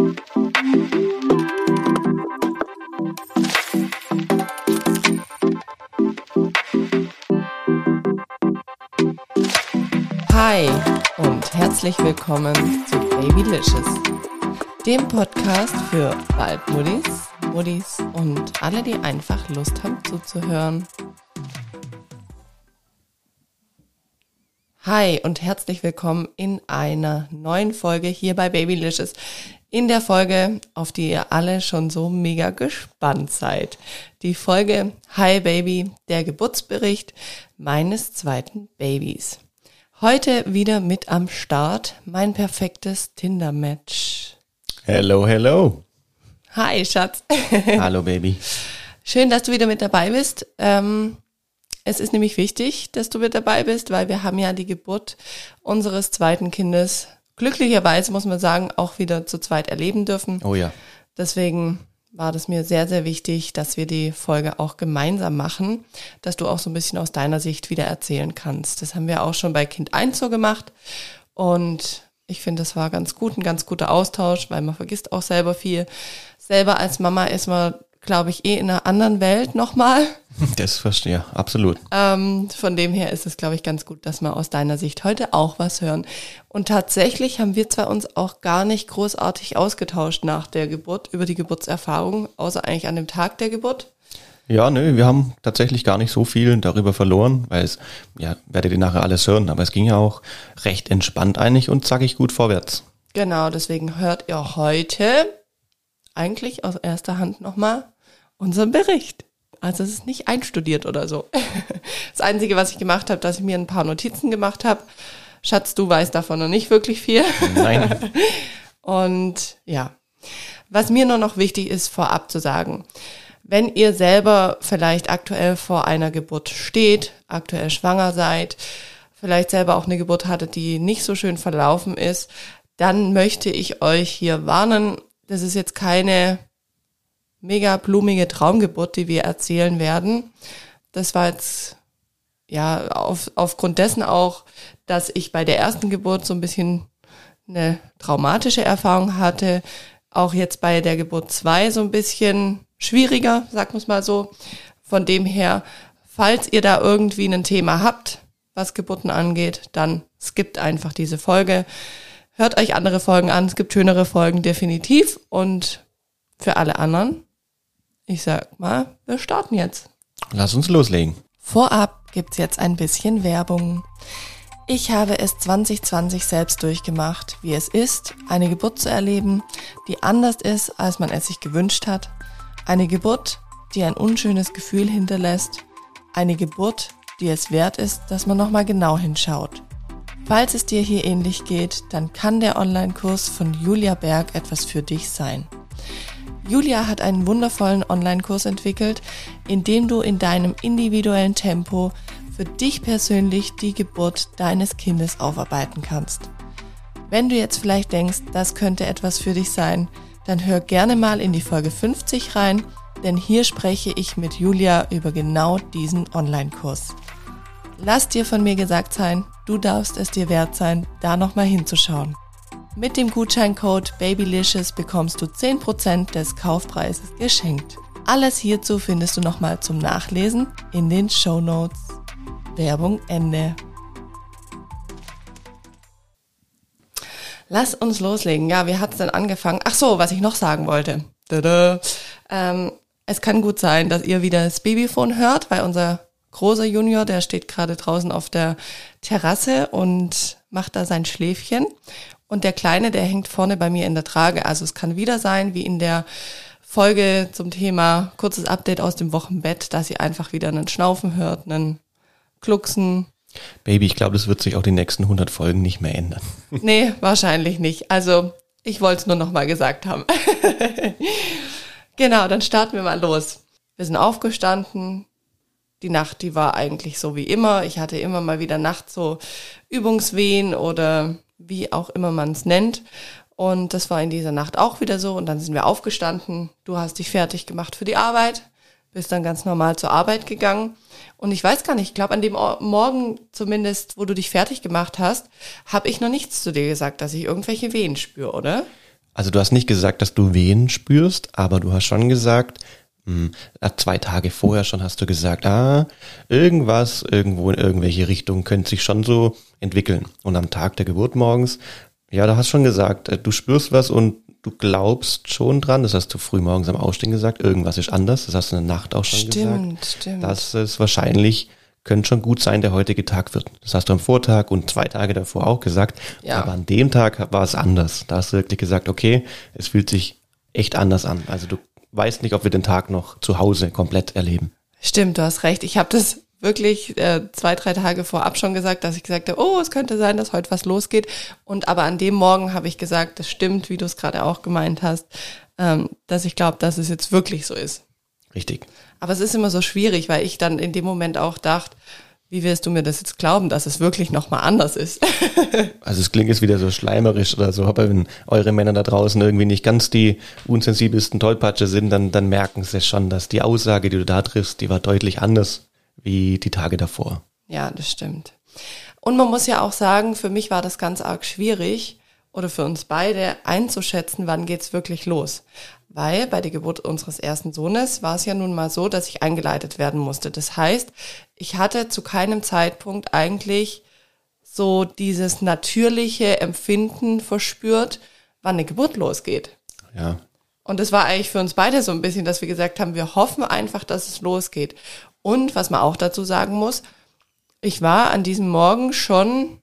Hi und herzlich willkommen zu Babylicious, dem Podcast für Waldmuddis, Muddis und alle, die einfach Lust haben zuzuhören. Hi und herzlich willkommen in einer neuen Folge hier bei Babylicious. In der Folge, auf die ihr alle schon so mega gespannt seid. Die Folge Hi Baby, der Geburtsbericht meines zweiten Babys. Heute wieder mit am Start mein perfektes Tinder-Match. Hello, hello. Hi, Schatz. Hallo, Baby. Schön, dass du wieder mit dabei bist. Ähm, es ist nämlich wichtig, dass du mit dabei bist, weil wir haben ja die Geburt unseres zweiten Kindes glücklicherweise, muss man sagen, auch wieder zu zweit erleben dürfen. Oh ja. Deswegen war das mir sehr, sehr wichtig, dass wir die Folge auch gemeinsam machen, dass du auch so ein bisschen aus deiner Sicht wieder erzählen kannst. Das haben wir auch schon bei Kind 1 so gemacht und ich finde, das war ganz gut, ein ganz guter Austausch, weil man vergisst auch selber viel. Selber als Mama ist man glaube ich, eh in einer anderen Welt nochmal. Das verstehe, absolut. Ähm, von dem her ist es, glaube ich, ganz gut, dass wir aus deiner Sicht heute auch was hören. Und tatsächlich haben wir zwar uns auch gar nicht großartig ausgetauscht nach der Geburt, über die Geburtserfahrung, außer eigentlich an dem Tag der Geburt. Ja, nö, wir haben tatsächlich gar nicht so viel darüber verloren, weil es, ja, werdet ihr nachher alles hören, aber es ging ja auch recht entspannt eigentlich und zackig gut vorwärts. Genau, deswegen hört ihr heute eigentlich aus erster Hand nochmal unseren Bericht. Also es ist nicht einstudiert oder so. Das Einzige, was ich gemacht habe, dass ich mir ein paar Notizen gemacht habe. Schatz, du weißt davon noch nicht wirklich viel. Nein. Und ja, was mir nur noch wichtig ist, vorab zu sagen, wenn ihr selber vielleicht aktuell vor einer Geburt steht, aktuell schwanger seid, vielleicht selber auch eine Geburt hattet, die nicht so schön verlaufen ist, dann möchte ich euch hier warnen, das ist jetzt keine mega blumige Traumgeburt, die wir erzählen werden. Das war jetzt ja auf, aufgrund dessen auch, dass ich bei der ersten Geburt so ein bisschen eine traumatische Erfahrung hatte. Auch jetzt bei der Geburt zwei so ein bisschen schwieriger, sagen wir es mal so. Von dem her, falls ihr da irgendwie ein Thema habt, was Geburten angeht, dann skippt einfach diese Folge. Hört euch andere Folgen an. Es gibt schönere Folgen definitiv. Und für alle anderen, ich sag mal, wir starten jetzt. Lass uns loslegen. Vorab gibt's jetzt ein bisschen Werbung. Ich habe es 2020 selbst durchgemacht, wie es ist, eine Geburt zu erleben, die anders ist, als man es sich gewünscht hat. Eine Geburt, die ein unschönes Gefühl hinterlässt. Eine Geburt, die es wert ist, dass man nochmal genau hinschaut. Falls es dir hier ähnlich geht, dann kann der Online-Kurs von Julia Berg etwas für dich sein. Julia hat einen wundervollen Online-Kurs entwickelt, in dem du in deinem individuellen Tempo für dich persönlich die Geburt deines Kindes aufarbeiten kannst. Wenn du jetzt vielleicht denkst, das könnte etwas für dich sein, dann hör gerne mal in die Folge 50 rein, denn hier spreche ich mit Julia über genau diesen Online-Kurs. Lass dir von mir gesagt sein, du darfst es dir wert sein, da nochmal hinzuschauen. Mit dem Gutscheincode Babylicious bekommst du 10% des Kaufpreises geschenkt. Alles hierzu findest du nochmal zum Nachlesen in den Show Notes. Werbung Ende. Lass uns loslegen. Ja, wie hat's denn angefangen? Ach so, was ich noch sagen wollte. Ähm, es kann gut sein, dass ihr wieder das Babyphone hört, weil unser großer Junior, der steht gerade draußen auf der Terrasse und macht da sein Schläfchen. Und der Kleine, der hängt vorne bei mir in der Trage. Also es kann wieder sein, wie in der Folge zum Thema kurzes Update aus dem Wochenbett, dass ihr einfach wieder einen Schnaufen hört, einen Klucksen. Baby, ich glaube, das wird sich auch die nächsten 100 Folgen nicht mehr ändern. Nee, wahrscheinlich nicht. Also ich wollte es nur noch mal gesagt haben. genau, dann starten wir mal los. Wir sind aufgestanden, die Nacht, die war eigentlich so wie immer. Ich hatte immer mal wieder nachts so Übungswehen oder wie auch immer man es nennt. Und das war in dieser Nacht auch wieder so. Und dann sind wir aufgestanden. Du hast dich fertig gemacht für die Arbeit, bist dann ganz normal zur Arbeit gegangen. Und ich weiß gar nicht, ich glaube, an dem Morgen zumindest, wo du dich fertig gemacht hast, habe ich noch nichts zu dir gesagt, dass ich irgendwelche Wehen spüre, oder? Also du hast nicht gesagt, dass du Wehen spürst, aber du hast schon gesagt, mh, hm, zwei Tage vorher schon hast du gesagt, ah, irgendwas irgendwo in irgendwelche Richtungen könnte sich schon so entwickeln. Und am Tag der Geburt morgens, ja, da hast schon gesagt, äh, du spürst was und du glaubst schon dran, das hast du früh morgens am Ausstehen gesagt, irgendwas ist anders, das hast du in der Nacht auch schon stimmt, gesagt. Stimmt, stimmt. Dass es wahrscheinlich könnte schon gut sein, der heutige Tag wird. Das hast du am Vortag und zwei Tage davor auch gesagt. Ja. Aber an dem Tag war es anders. Da hast du wirklich gesagt, okay, es fühlt sich echt anders an. Also du weißt nicht, ob wir den Tag noch zu Hause komplett erleben. Stimmt, du hast recht. Ich habe das wirklich äh, zwei, drei Tage vorab schon gesagt, dass ich gesagt habe, oh, es könnte sein, dass heute was losgeht. Und aber an dem Morgen habe ich gesagt, das stimmt, wie du es gerade auch gemeint hast, ähm, dass ich glaube, dass es jetzt wirklich so ist. Richtig. Aber es ist immer so schwierig, weil ich dann in dem Moment auch dachte, wie wirst du mir das jetzt glauben, dass es wirklich nochmal anders ist? also es klingt jetzt wieder so schleimerisch oder so, aber wenn eure Männer da draußen irgendwie nicht ganz die unsensibelsten Tollpatsche sind, dann, dann merken sie schon, dass die Aussage, die du da triffst, die war deutlich anders wie die Tage davor. Ja, das stimmt. Und man muss ja auch sagen, für mich war das ganz arg schwierig oder für uns beide einzuschätzen, wann geht's wirklich los. Weil bei der Geburt unseres ersten Sohnes war es ja nun mal so, dass ich eingeleitet werden musste. Das heißt, ich hatte zu keinem Zeitpunkt eigentlich so dieses natürliche Empfinden verspürt, wann eine Geburt losgeht. Ja. Und das war eigentlich für uns beide so ein bisschen, dass wir gesagt haben, wir hoffen einfach, dass es losgeht. Und was man auch dazu sagen muss, ich war an diesem Morgen schon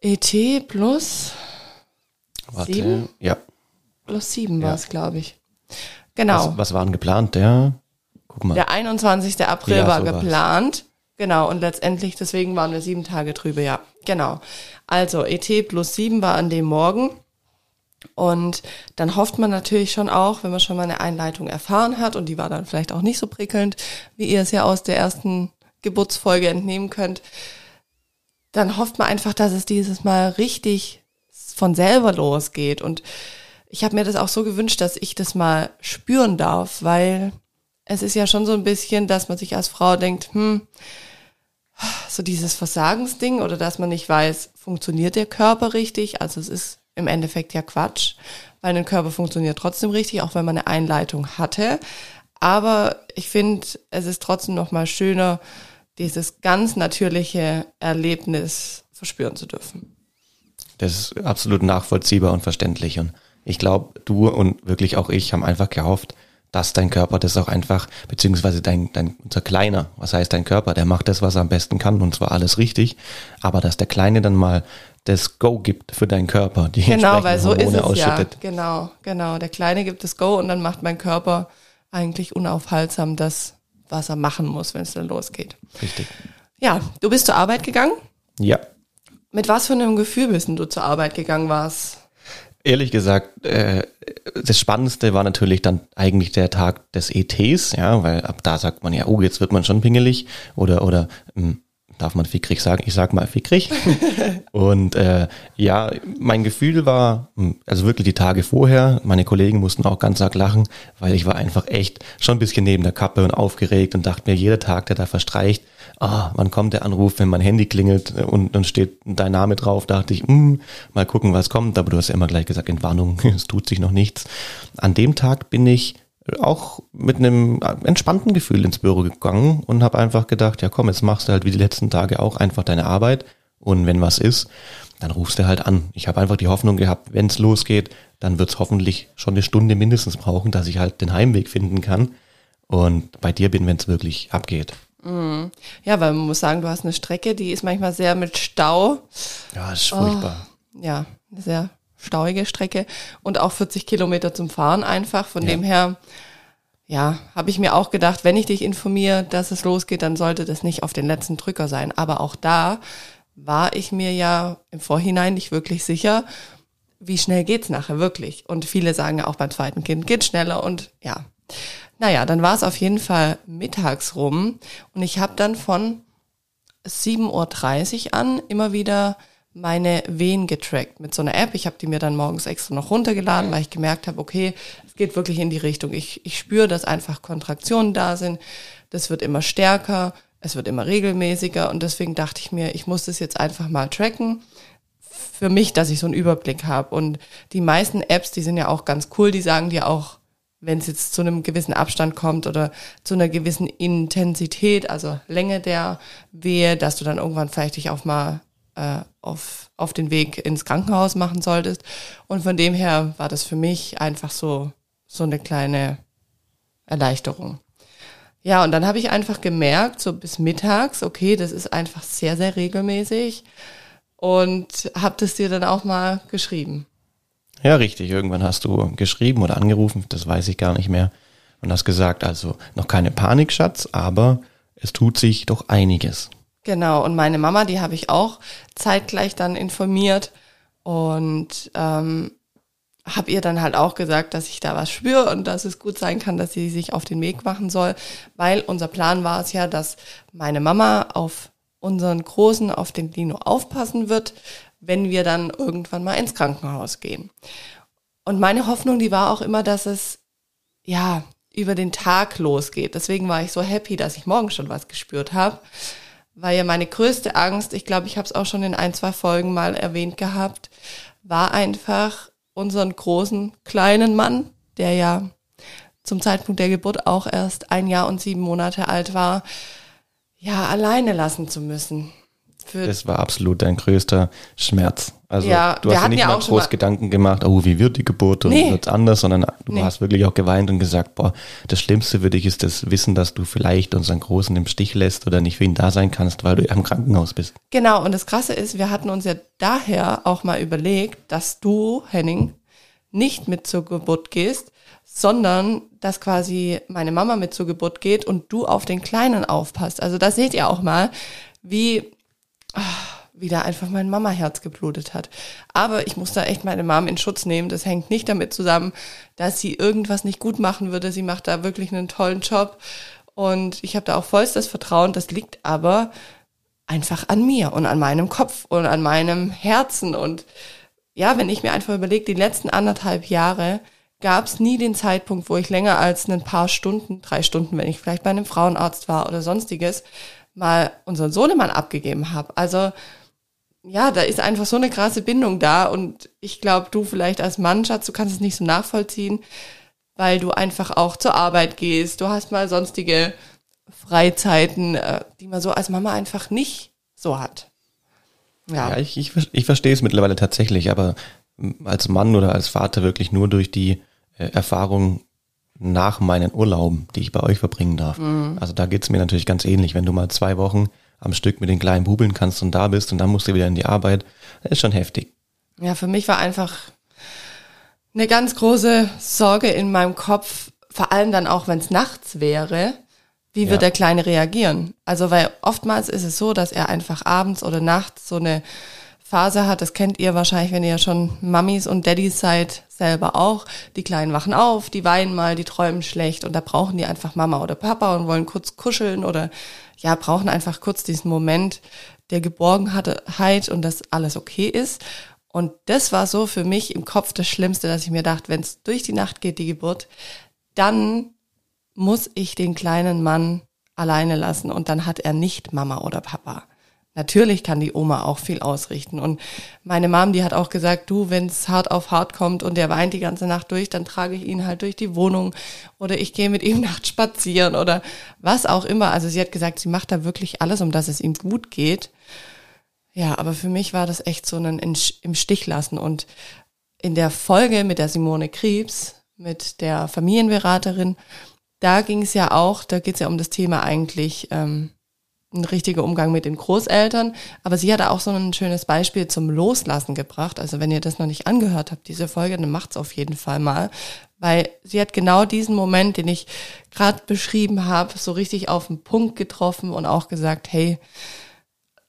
ET plus Warte, sieben? Ja. Plus sieben ja. war es, glaube ich. Genau. Was, was waren geplant? Der, guck mal. Der 21. April ja, war so geplant. Genau, und letztendlich, deswegen waren wir sieben Tage drüber, ja. Genau. Also ET plus sieben war an dem Morgen. Und dann hofft man natürlich schon auch, wenn man schon mal eine Einleitung erfahren hat, und die war dann vielleicht auch nicht so prickelnd, wie ihr es ja aus der ersten Geburtsfolge entnehmen könnt, dann hofft man einfach, dass es dieses Mal richtig von selber losgeht. Und ich habe mir das auch so gewünscht, dass ich das mal spüren darf, weil es ist ja schon so ein bisschen, dass man sich als Frau denkt, hm, so dieses Versagensding oder dass man nicht weiß, funktioniert der Körper richtig? Also es ist im Endeffekt ja Quatsch, weil ein Körper funktioniert trotzdem richtig, auch wenn man eine Einleitung hatte. Aber ich finde, es ist trotzdem noch mal schöner, dieses ganz natürliche Erlebnis verspüren zu dürfen. Das ist absolut nachvollziehbar und verständlich. Und ich glaube, du und wirklich auch ich haben einfach gehofft, dass dein Körper das auch einfach, beziehungsweise dein, dein, unser Kleiner, was heißt dein Körper, der macht das, was er am besten kann und zwar alles richtig, aber dass der Kleine dann mal das Go gibt für deinen Körper, die genau, weil so Hormone ist es ausschüttet. Ja, genau, genau. Der Kleine gibt das Go und dann macht mein Körper eigentlich unaufhaltsam das, was er machen muss, wenn es dann losgeht. Richtig. Ja, du bist zur Arbeit gegangen? Ja. Mit was für einem Gefühl bist du zur Arbeit gegangen warst? Ehrlich gesagt, äh, das Spannendste war natürlich dann eigentlich der Tag des ETs, ja, weil ab da sagt man ja, oh, jetzt wird man schon pingelig oder oder ähm, darf man fickrig sagen? Ich sag mal fickrig. und äh, ja, mein Gefühl war, hm, also wirklich die Tage vorher, meine Kollegen mussten auch ganz arg lachen, weil ich war einfach echt schon ein bisschen neben der Kappe und aufgeregt und dachte mir, jeder Tag, der da verstreicht, ah, wann kommt der Anruf, wenn mein Handy klingelt und dann steht dein Name drauf, dachte ich, hm, mal gucken, was kommt. Aber du hast ja immer gleich gesagt, Entwarnung, es tut sich noch nichts. An dem Tag bin ich auch mit einem entspannten Gefühl ins Büro gegangen und habe einfach gedacht, ja komm, jetzt machst du halt wie die letzten Tage auch einfach deine Arbeit und wenn was ist, dann rufst du halt an. Ich habe einfach die Hoffnung gehabt, wenn es losgeht, dann wird es hoffentlich schon eine Stunde mindestens brauchen, dass ich halt den Heimweg finden kann und bei dir bin, wenn es wirklich abgeht. Mhm. Ja, weil man muss sagen, du hast eine Strecke, die ist manchmal sehr mit Stau. Ja, ist furchtbar. Oh, ja, sehr stauige Strecke und auch 40 Kilometer zum Fahren einfach. Von ja. dem her, ja, habe ich mir auch gedacht, wenn ich dich informiere, dass es losgeht, dann sollte das nicht auf den letzten Drücker sein. Aber auch da war ich mir ja im Vorhinein nicht wirklich sicher, wie schnell geht's nachher wirklich. Und viele sagen ja auch beim zweiten Kind geht schneller und ja. Naja, dann war es auf jeden Fall mittags rum und ich habe dann von 7.30 Uhr an immer wieder meine Wehen getrackt mit so einer App. Ich habe die mir dann morgens extra noch runtergeladen, weil ich gemerkt habe, okay, es geht wirklich in die Richtung. Ich, ich spüre, dass einfach Kontraktionen da sind. Das wird immer stärker, es wird immer regelmäßiger und deswegen dachte ich mir, ich muss das jetzt einfach mal tracken. für mich, dass ich so einen Überblick habe. Und die meisten Apps, die sind ja auch ganz cool, die sagen dir auch, wenn es jetzt zu einem gewissen Abstand kommt oder zu einer gewissen Intensität, also Länge der Wehe, dass du dann irgendwann vielleicht dich auch mal äh, auf, auf den Weg ins Krankenhaus machen solltest. Und von dem her war das für mich einfach so, so eine kleine Erleichterung. Ja, und dann habe ich einfach gemerkt, so bis mittags, okay, das ist einfach sehr, sehr regelmäßig und habe das dir dann auch mal geschrieben. Ja, richtig. Irgendwann hast du geschrieben oder angerufen, das weiß ich gar nicht mehr, und hast gesagt, also noch keine Panik, Schatz, aber es tut sich doch einiges. Genau, und meine Mama, die habe ich auch zeitgleich dann informiert und ähm, habe ihr dann halt auch gesagt, dass ich da was spüre und dass es gut sein kann, dass sie sich auf den Weg machen soll, weil unser Plan war es ja, dass meine Mama auf unseren Großen, auf den Lino aufpassen wird, wenn wir dann irgendwann mal ins Krankenhaus gehen. Und meine Hoffnung, die war auch immer, dass es ja über den Tag losgeht. Deswegen war ich so happy, dass ich morgen schon was gespürt habe, weil ja meine größte Angst, ich glaube, ich habe es auch schon in ein, zwei Folgen mal erwähnt gehabt, war einfach unseren großen kleinen Mann, der ja zum Zeitpunkt der Geburt auch erst ein Jahr und sieben Monate alt war, ja, alleine lassen zu müssen. Für das war absolut dein größter Schmerz. Also ja, du hast dir nicht ja mal groß Gedanken gemacht, oh, wie wird die Geburt und nee. wird's anders, sondern du nee. hast wirklich auch geweint und gesagt, boah, das Schlimmste für dich ist das Wissen, dass du vielleicht unseren Großen im Stich lässt oder nicht für ihn da sein kannst, weil du im Krankenhaus bist. Genau, und das Krasse ist, wir hatten uns ja daher auch mal überlegt, dass du, Henning, nicht mit zur Geburt gehst, sondern dass quasi meine Mama mit zur Geburt geht und du auf den Kleinen aufpasst. Also da seht ihr auch mal, wie, ach, wie da einfach mein Mama-Herz geblutet hat. Aber ich muss da echt meine Mom in Schutz nehmen. Das hängt nicht damit zusammen, dass sie irgendwas nicht gut machen würde. Sie macht da wirklich einen tollen Job. Und ich habe da auch vollstes Vertrauen. Das liegt aber einfach an mir und an meinem Kopf und an meinem Herzen. Und ja, wenn ich mir einfach überlege, die letzten anderthalb Jahre, gab es nie den Zeitpunkt, wo ich länger als ein paar Stunden, drei Stunden, wenn ich vielleicht bei einem Frauenarzt war oder sonstiges, mal unseren Sohnemann abgegeben habe. Also ja, da ist einfach so eine krasse Bindung da und ich glaube, du vielleicht als Mann, Schatz, du kannst es nicht so nachvollziehen, weil du einfach auch zur Arbeit gehst. Du hast mal sonstige Freizeiten, äh, die man so als Mama einfach nicht so hat. Ja, ja ich, ich, ich verstehe es mittlerweile tatsächlich, aber als Mann oder als Vater wirklich nur durch die äh, Erfahrung nach meinen Urlauben, die ich bei euch verbringen darf. Mhm. Also da geht's mir natürlich ganz ähnlich. Wenn du mal zwei Wochen am Stück mit den kleinen Bubeln kannst und da bist und dann musst du wieder in die Arbeit, das ist schon heftig. Ja, für mich war einfach eine ganz große Sorge in meinem Kopf, vor allem dann auch, wenn es nachts wäre, wie ja. wird der Kleine reagieren? Also, weil oftmals ist es so, dass er einfach abends oder nachts so eine Phase hat, das kennt ihr wahrscheinlich, wenn ihr schon Mummies und Daddys seid, selber auch. Die Kleinen wachen auf, die weinen mal, die träumen schlecht und da brauchen die einfach Mama oder Papa und wollen kurz kuscheln oder ja, brauchen einfach kurz diesen Moment der Geborgenheit und dass alles okay ist. Und das war so für mich im Kopf das Schlimmste, dass ich mir dachte, wenn es durch die Nacht geht, die Geburt, dann muss ich den kleinen Mann alleine lassen und dann hat er nicht Mama oder Papa. Natürlich kann die Oma auch viel ausrichten. Und meine Mom, die hat auch gesagt, du, wenn es hart auf hart kommt und der weint die ganze Nacht durch, dann trage ich ihn halt durch die Wohnung oder ich gehe mit ihm nachts spazieren oder was auch immer. Also sie hat gesagt, sie macht da wirklich alles, um dass es ihm gut geht. Ja, aber für mich war das echt so ein im Stich lassen. Und in der Folge mit der Simone Krebs, mit der Familienberaterin, da ging es ja auch, da geht es ja um das Thema eigentlich, ähm, ein richtiger Umgang mit den Großeltern. Aber sie hat auch so ein schönes Beispiel zum Loslassen gebracht. Also wenn ihr das noch nicht angehört habt, diese Folge, dann macht's auf jeden Fall mal. Weil sie hat genau diesen Moment, den ich gerade beschrieben habe, so richtig auf den Punkt getroffen und auch gesagt, hey,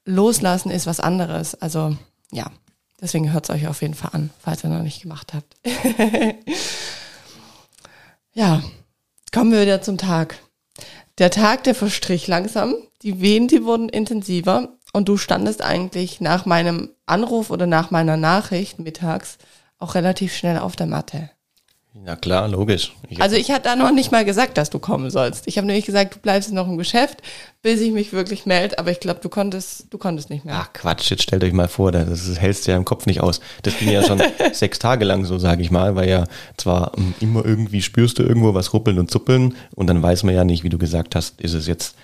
loslassen ist was anderes. Also ja, deswegen hört's euch auf jeden Fall an, falls ihr noch nicht gemacht habt. ja, kommen wir wieder zum Tag. Der Tag, der verstrich langsam. Die Wehen, die wurden intensiver. Und du standest eigentlich nach meinem Anruf oder nach meiner Nachricht mittags auch relativ schnell auf der Matte. Ja klar, logisch. Ich also ich hatte da noch nicht mal gesagt, dass du kommen sollst. Ich habe nämlich gesagt, du bleibst noch im Geschäft, bis ich mich wirklich melde, aber ich glaube, du konntest, du konntest nicht mehr. Ach Quatsch, jetzt stellt euch mal vor, das, das hältst du ja im Kopf nicht aus. Das ging ja schon sechs Tage lang so, sage ich mal, weil ja zwar ähm, immer irgendwie spürst du irgendwo was ruppeln und zuppeln und dann weiß man ja nicht, wie du gesagt hast, ist es jetzt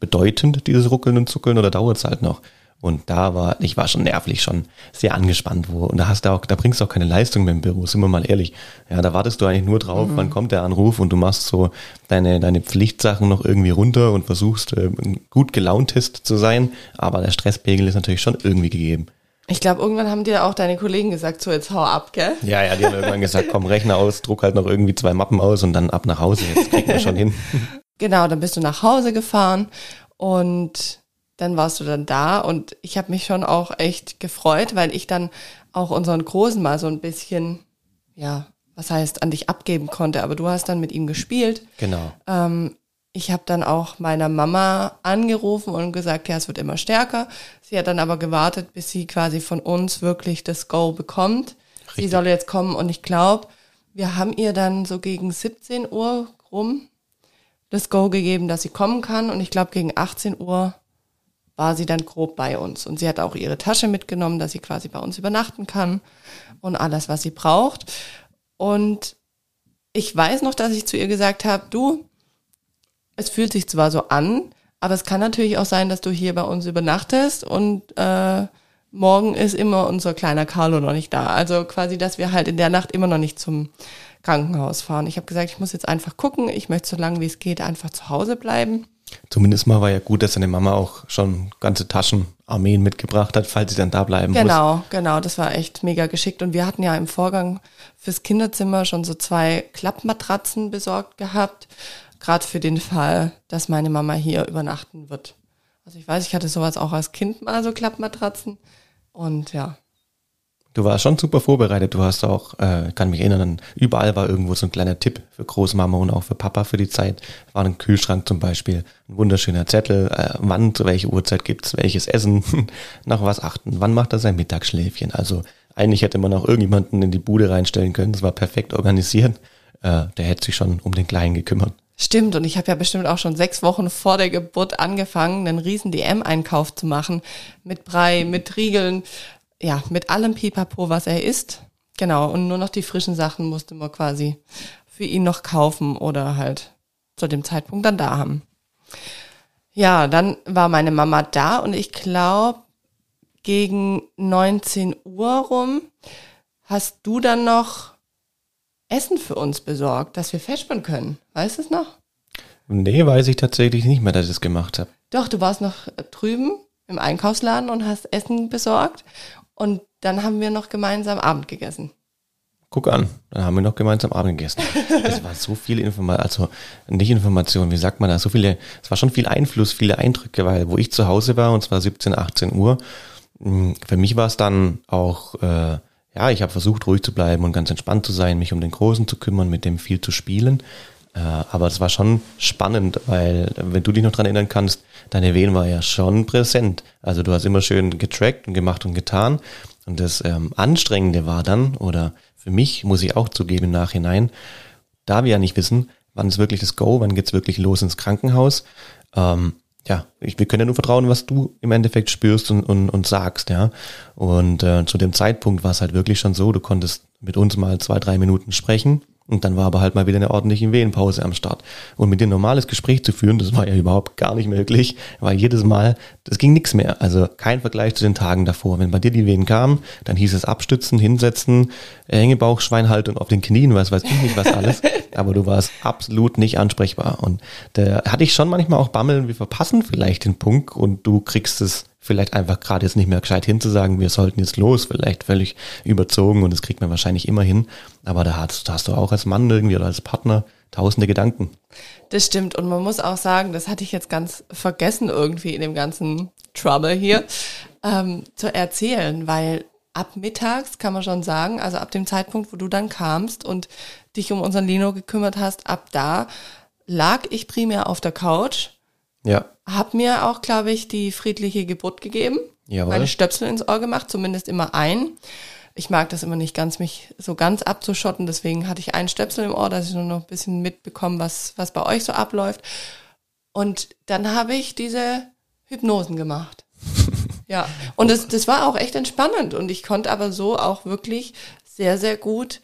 bedeutend, dieses Ruckeln und Zuckeln oder dauert es halt noch? Und da war, ich war schon nervlich schon sehr angespannt, wo, und da hast du auch, da bringst du auch keine Leistung mehr im Büro, sind wir mal ehrlich. Ja, da wartest du eigentlich nur drauf, mhm. wann kommt der Anruf und du machst so deine, deine Pflichtsachen noch irgendwie runter und versuchst, äh, gut gelauntest zu sein, aber der Stresspegel ist natürlich schon irgendwie gegeben. Ich glaube, irgendwann haben dir auch deine Kollegen gesagt, so jetzt hau ab, gell? Ja, ja, die haben irgendwann gesagt, komm, Rechner aus, druck halt noch irgendwie zwei Mappen aus und dann ab nach Hause, jetzt kriegen wir schon hin. Genau, dann bist du nach Hause gefahren und dann warst du dann da und ich habe mich schon auch echt gefreut, weil ich dann auch unseren Großen mal so ein bisschen, ja, was heißt, an dich abgeben konnte. Aber du hast dann mit ihm gespielt. Genau. Ähm, ich habe dann auch meiner Mama angerufen und gesagt, ja, es wird immer stärker. Sie hat dann aber gewartet, bis sie quasi von uns wirklich das Go bekommt. Richtig. Sie soll jetzt kommen und ich glaube, wir haben ihr dann so gegen 17 Uhr rum das Go gegeben, dass sie kommen kann und ich glaube gegen 18 Uhr war sie dann grob bei uns. Und sie hat auch ihre Tasche mitgenommen, dass sie quasi bei uns übernachten kann und alles, was sie braucht. Und ich weiß noch, dass ich zu ihr gesagt habe, du, es fühlt sich zwar so an, aber es kann natürlich auch sein, dass du hier bei uns übernachtest und äh, morgen ist immer unser kleiner Carlo noch nicht da. Also quasi, dass wir halt in der Nacht immer noch nicht zum Krankenhaus fahren. Ich habe gesagt, ich muss jetzt einfach gucken, ich möchte so lange wie es geht einfach zu Hause bleiben. Zumindest mal war ja gut, dass seine Mama auch schon ganze Taschen Armeen mitgebracht hat, falls sie dann da bleiben genau, muss. Genau, genau, das war echt mega geschickt. Und wir hatten ja im Vorgang fürs Kinderzimmer schon so zwei Klappmatratzen besorgt gehabt, gerade für den Fall, dass meine Mama hier übernachten wird. Also ich weiß, ich hatte sowas auch als Kind mal, so Klappmatratzen. Und ja, Du warst schon super vorbereitet. Du hast auch, äh, kann mich erinnern, überall war irgendwo so ein kleiner Tipp für Großmama und auch für Papa für die Zeit. War ein Kühlschrank zum Beispiel, ein wunderschöner Zettel, äh, wann, zu welcher Uhrzeit gibt's welches Essen, nach was achten, wann macht er sein Mittagsschläfchen. Also eigentlich hätte man auch irgendjemanden in die Bude reinstellen können. Das war perfekt organisiert. Äh, der hätte sich schon um den Kleinen gekümmert. Stimmt, und ich habe ja bestimmt auch schon sechs Wochen vor der Geburt angefangen, einen riesen DM-Einkauf zu machen. Mit Brei, mit Riegeln, ja, mit allem Pipapo, was er isst. Genau, und nur noch die frischen Sachen musste man quasi für ihn noch kaufen oder halt zu dem Zeitpunkt dann da haben. Ja, dann war meine Mama da und ich glaube, gegen 19 Uhr rum hast du dann noch Essen für uns besorgt, dass wir festspannen können. Weißt du es noch? Nee, weiß ich tatsächlich nicht mehr, dass ich es gemacht habe. Doch, du warst noch drüben im Einkaufsladen und hast Essen besorgt. Und dann haben wir noch gemeinsam Abend gegessen. Guck an, dann haben wir noch gemeinsam Abend gegessen. Es war so viel Information, also nicht Information, wie sagt man da, so viele, es war schon viel Einfluss, viele Eindrücke, weil wo ich zu Hause war, und zwar 17, 18 Uhr, hm, für mich war es dann auch, äh, ja, ich habe versucht, ruhig zu bleiben und ganz entspannt zu sein, mich um den Großen zu kümmern, mit dem viel zu spielen. Äh, aber es war schon spannend, weil, wenn du dich noch dran erinnern kannst, deine Wehen war ja schon präsent. Also du hast immer schön getrackt und gemacht und getan. Und das ähm, Anstrengende war dann, oder für mich, muss ich auch zugeben im Nachhinein, da wir ja nicht wissen, wann ist wirklich das Go, wann geht's wirklich los ins Krankenhaus, ähm, ja, ich, wir können ja nur vertrauen, was du im Endeffekt spürst und, und, und sagst, ja. Und äh, zu dem Zeitpunkt war es halt wirklich schon so, du konntest mit uns mal zwei, drei Minuten sprechen und dann war aber halt mal wieder eine ordentliche Wehenpause am Start. Und mit dir ein normales Gespräch zu führen, das war ja überhaupt gar nicht möglich, weil jedes Mal, das ging nichts mehr. Also kein Vergleich zu den Tagen davor. Wenn bei dir die Wehen kamen, dann hieß es abstützen, hinsetzen, Hängebauchschwein halten und auf den Knien, was weiß ich nicht was alles. aber du warst absolut nicht ansprechbar. Und da hatte ich schon manchmal auch Bammeln, wir verpassen vielleicht den Punkt und du kriegst es vielleicht einfach gerade jetzt nicht mehr gescheit hinzusagen, wir sollten jetzt los, vielleicht völlig überzogen und das kriegt man wahrscheinlich immer hin. Aber da hast, da hast du auch als Mann irgendwie oder als Partner tausende Gedanken. Das stimmt. Und man muss auch sagen, das hatte ich jetzt ganz vergessen irgendwie in dem ganzen Trouble hier ähm, zu erzählen, weil ab mittags kann man schon sagen, also ab dem Zeitpunkt, wo du dann kamst und dich um unseren Lino gekümmert hast, ab da lag ich primär auf der Couch ja. Hab mir auch, glaube ich, die friedliche Geburt gegeben. Jawohl. Meine Stöpsel ins Ohr gemacht, zumindest immer ein. ich mag das immer nicht ganz, mich so ganz abzuschotten. Deswegen hatte ich einen Stöpsel im Ohr, dass ich nur noch ein bisschen mitbekomme, was, was bei euch so abläuft. Und dann habe ich diese Hypnosen gemacht. ja. Und das, das war auch echt entspannend. Und ich konnte aber so auch wirklich sehr, sehr gut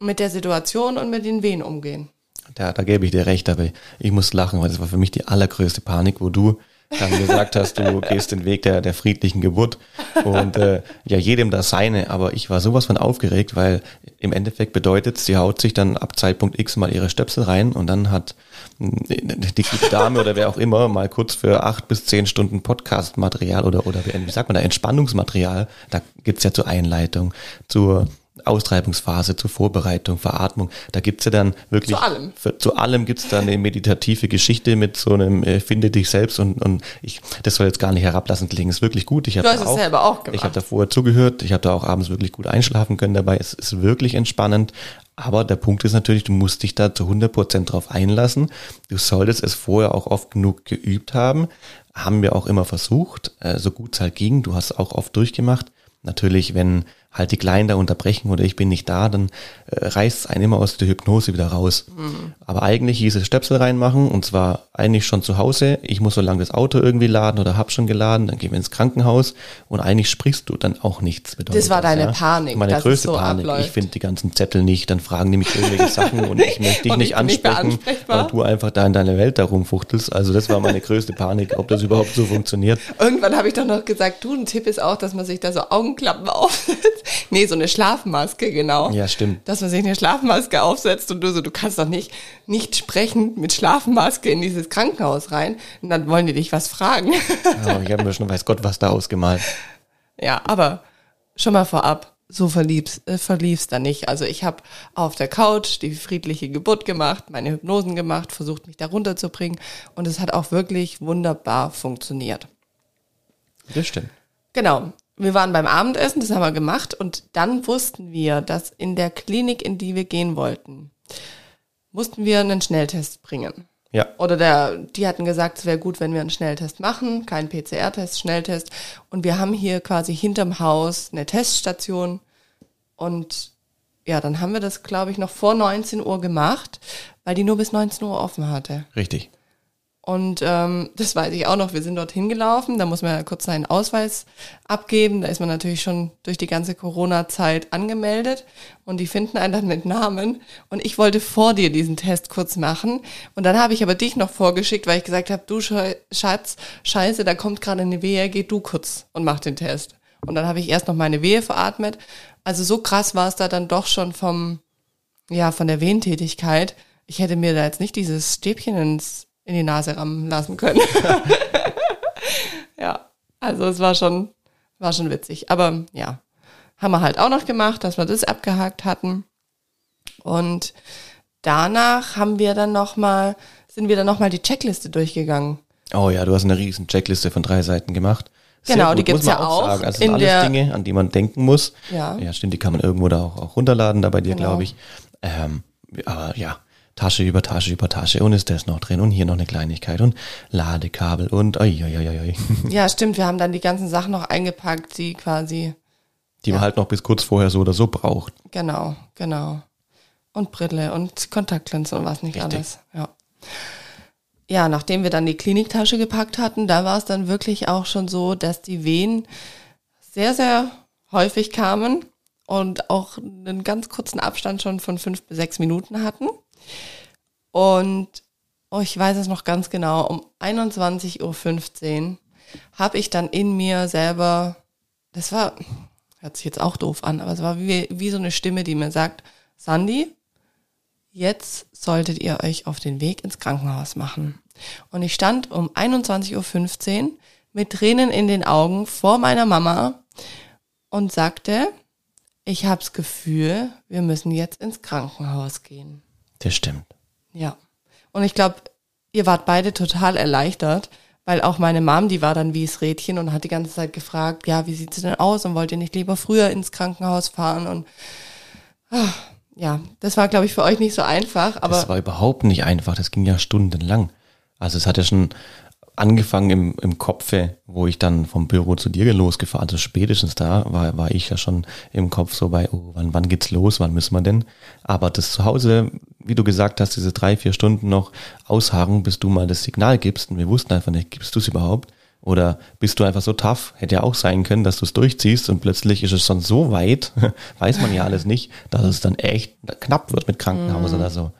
mit der Situation und mit den Wehen umgehen. Da, da gebe ich dir recht, aber ich muss lachen, weil das war für mich die allergrößte Panik, wo du dann gesagt hast, du gehst den Weg der, der friedlichen Geburt. Und äh, ja, jedem das seine, aber ich war sowas von aufgeregt, weil im Endeffekt bedeutet, sie haut sich dann ab Zeitpunkt X mal ihre Stöpsel rein und dann hat die gute Dame oder wer auch immer mal kurz für acht bis zehn Stunden Podcast-Material oder, oder wie sagt man da, Entspannungsmaterial, da gibt's ja zur Einleitung, zur Austreibungsphase, zur Vorbereitung, Veratmung. Da gibt's ja dann wirklich. Zu allem. Für, zu allem gibt's da eine meditative Geschichte mit so einem äh, Finde dich selbst und, und ich, das soll jetzt gar nicht herablassend klingen. Ist wirklich gut. Ich habe auch, selber auch gemacht. Ich habe da vorher zugehört. Ich habe da auch abends wirklich gut einschlafen können dabei. Es ist wirklich entspannend. Aber der Punkt ist natürlich, du musst dich da zu 100 Prozent drauf einlassen. Du solltest es vorher auch oft genug geübt haben. Haben wir auch immer versucht, äh, so gut es halt ging. Du hast auch oft durchgemacht. Natürlich, wenn halt die Kleinen da unterbrechen oder ich bin nicht da, dann äh, reißt es einen immer aus der Hypnose wieder raus. Mhm. Aber eigentlich hieß es Stöpsel reinmachen und zwar eigentlich schon zu Hause. Ich muss so lange das Auto irgendwie laden oder hab schon geladen, dann gehen wir ins Krankenhaus und eigentlich sprichst du dann auch nichts. Das war deine ja? Panik. Meine größte so Panik. Abläuft. Ich finde die ganzen Zettel nicht, dann fragen die mich irgendwelche Sachen und ich möchte dich nicht ansprechen, weil du einfach da in deine Welt da rumfuchtelst. Also das war meine größte Panik, ob das überhaupt so funktioniert. Irgendwann habe ich doch noch gesagt, du, ein Tipp ist auch, dass man sich da so Augenklappen aufsetzt. Nee, so eine Schlafmaske, genau. Ja, stimmt. Dass man sich eine Schlafmaske aufsetzt und du so, du kannst doch nicht, nicht sprechen mit Schlafmaske in dieses Krankenhaus rein. Und dann wollen die dich was fragen. ja, ich habe mir schon weiß Gott was da ausgemalt. Ja, aber schon mal vorab, so verliebst, äh, verlief's da nicht. Also ich habe auf der Couch die friedliche Geburt gemacht, meine Hypnosen gemacht, versucht mich da runterzubringen und es hat auch wirklich wunderbar funktioniert. Das stimmt. Genau wir waren beim Abendessen, das haben wir gemacht und dann wussten wir, dass in der Klinik, in die wir gehen wollten, mussten wir einen Schnelltest bringen. Ja. Oder der, die hatten gesagt, es wäre gut, wenn wir einen Schnelltest machen, kein PCR-Test, Schnelltest. Und wir haben hier quasi hinterm Haus eine Teststation. Und ja, dann haben wir das, glaube ich, noch vor 19 Uhr gemacht, weil die nur bis 19 Uhr offen hatte. Richtig. Und ähm, das weiß ich auch noch, wir sind dorthin gelaufen, da muss man ja kurz seinen Ausweis abgeben. Da ist man natürlich schon durch die ganze Corona-Zeit angemeldet und die finden einen dann mit Namen. Und ich wollte vor dir diesen Test kurz machen. Und dann habe ich aber dich noch vorgeschickt, weil ich gesagt habe, du Schatz, scheiße, da kommt gerade eine Wehe, geh du kurz und mach den Test. Und dann habe ich erst noch meine Wehe veratmet. Also so krass war es da dann doch schon vom, ja, von der Wehentätigkeit. Ich hätte mir da jetzt nicht dieses Stäbchen ins in die Nase rammen lassen können. ja, also es war schon, war schon witzig. Aber ja, haben wir halt auch noch gemacht, dass wir das abgehakt hatten. Und danach haben wir dann noch mal, sind wir dann noch mal die Checkliste durchgegangen. Oh ja, du hast eine riesen Checkliste von drei Seiten gemacht. Sehr genau, gut, die gibt's ja auch. Sagen. Also in alles der Dinge, an die man denken muss. Ja. Ja, stimmt, die kann man irgendwo da auch, auch runterladen, da bei dir, genau. glaube ich. Ähm, aber ja, Tasche über Tasche über Tasche und ist das noch drin und hier noch eine Kleinigkeit und Ladekabel und oi, oi, oi, oi. Ja, stimmt, wir haben dann die ganzen Sachen noch eingepackt, die quasi die ja. man halt noch bis kurz vorher so oder so braucht. Genau, genau. Und Brille und Kontaktlinsen und was nicht Richtig. alles. Ja. Ja, nachdem wir dann die Kliniktasche gepackt hatten, da war es dann wirklich auch schon so, dass die Wehen sehr, sehr häufig kamen und auch einen ganz kurzen Abstand schon von fünf bis sechs Minuten hatten. Und oh, ich weiß es noch ganz genau, um 21.15 Uhr habe ich dann in mir selber, das war, hört sich jetzt auch doof an, aber es war wie, wie so eine Stimme, die mir sagt, Sandy, jetzt solltet ihr euch auf den Weg ins Krankenhaus machen. Und ich stand um 21.15 Uhr mit Tränen in den Augen vor meiner Mama und sagte, ich hab's Gefühl, wir müssen jetzt ins Krankenhaus gehen. Das stimmt. Ja. Und ich glaube, ihr wart beide total erleichtert, weil auch meine Mom, die war dann wie das Rädchen und hat die ganze Zeit gefragt, ja, wie sieht's denn aus und wollt ihr nicht lieber früher ins Krankenhaus fahren und ach, ja, das war glaube ich für euch nicht so einfach, aber das war überhaupt nicht einfach, das ging ja stundenlang. Also es hat ja schon angefangen im, im Kopfe, wo ich dann vom Büro zu dir losgefahren, also spätestens da war, war ich ja schon im Kopf so bei, oh, wann, wann geht's los, wann müssen wir denn? Aber das zu Hause, wie du gesagt hast, diese drei, vier Stunden noch ausharren, bis du mal das Signal gibst und wir wussten einfach nicht, gibst du es überhaupt? Oder bist du einfach so tough? Hätte ja auch sein können, dass du es durchziehst und plötzlich ist es schon so weit, weiß man ja alles nicht, dass es dann echt knapp wird mit Krankenhaus mm. oder so.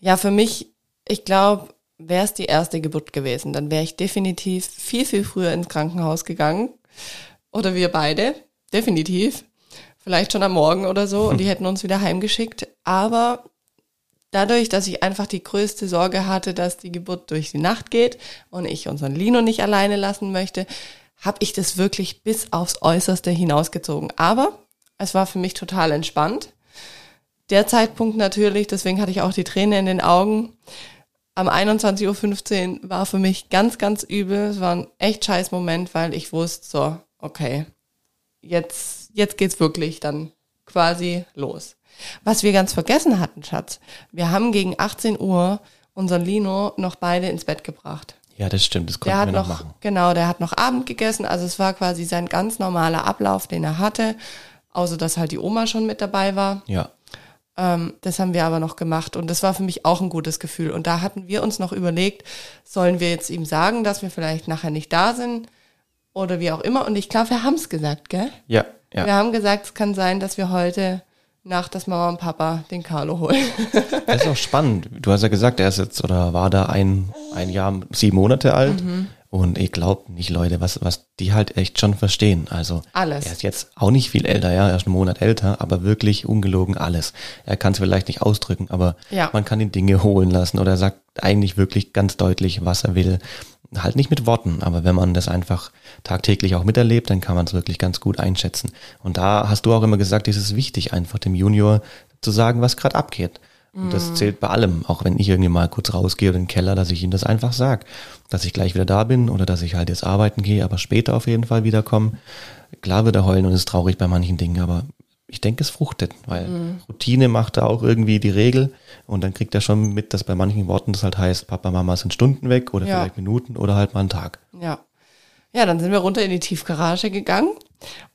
Ja, für mich, ich glaube, wäre es die erste Geburt gewesen, dann wäre ich definitiv viel, viel früher ins Krankenhaus gegangen. Oder wir beide, definitiv. Vielleicht schon am Morgen oder so und die hätten uns wieder heimgeschickt. Aber dadurch, dass ich einfach die größte Sorge hatte, dass die Geburt durch die Nacht geht und ich unseren Lino nicht alleine lassen möchte, habe ich das wirklich bis aufs Äußerste hinausgezogen. Aber es war für mich total entspannt. Der Zeitpunkt natürlich, deswegen hatte ich auch die Träne in den Augen, am 21.15 Uhr war für mich ganz, ganz übel. Es war ein echt scheiß Moment, weil ich wusste, so, okay, jetzt, jetzt geht's wirklich dann quasi los. Was wir ganz vergessen hatten, Schatz, wir haben gegen 18 Uhr unseren Lino noch beide ins Bett gebracht. Ja, das stimmt, das konnten wir noch, noch machen. Genau, der hat noch Abend gegessen, also es war quasi sein ganz normaler Ablauf, den er hatte, außer dass halt die Oma schon mit dabei war. Ja. Ähm, das haben wir aber noch gemacht und das war für mich auch ein gutes Gefühl. Und da hatten wir uns noch überlegt, sollen wir jetzt ihm sagen, dass wir vielleicht nachher nicht da sind oder wie auch immer. Und ich glaube, wir haben es gesagt, gell? Ja, ja. Wir haben gesagt, es kann sein, dass wir heute nach dass Mama und Papa den Carlo holen. das ist auch spannend. Du hast ja gesagt, er ist jetzt oder war da ein, ein Jahr, sieben Monate alt. Mhm. Und ich glaube nicht, Leute, was, was die halt echt schon verstehen. Also alles. er ist jetzt auch nicht viel älter, ja, er ist einen Monat älter, aber wirklich ungelogen alles. Er kann es vielleicht nicht ausdrücken, aber ja. man kann ihn Dinge holen lassen oder er sagt eigentlich wirklich ganz deutlich, was er will. Halt nicht mit Worten, aber wenn man das einfach tagtäglich auch miterlebt, dann kann man es wirklich ganz gut einschätzen. Und da hast du auch immer gesagt, es ist wichtig, einfach dem Junior zu sagen, was gerade abgeht. Und das mhm. zählt bei allem, auch wenn ich irgendwie mal kurz rausgehe oder in den Keller, dass ich ihm das einfach sag, dass ich gleich wieder da bin oder dass ich halt jetzt arbeiten gehe, aber später auf jeden Fall wiederkomme. Klar wird er heulen und ist traurig bei manchen Dingen, aber ich denke, es fruchtet, weil mhm. Routine macht da auch irgendwie die Regel und dann kriegt er schon mit, dass bei manchen Worten das halt heißt, Papa, Mama sind Stunden weg oder ja. vielleicht Minuten oder halt mal einen Tag. Ja. Ja, dann sind wir runter in die Tiefgarage gegangen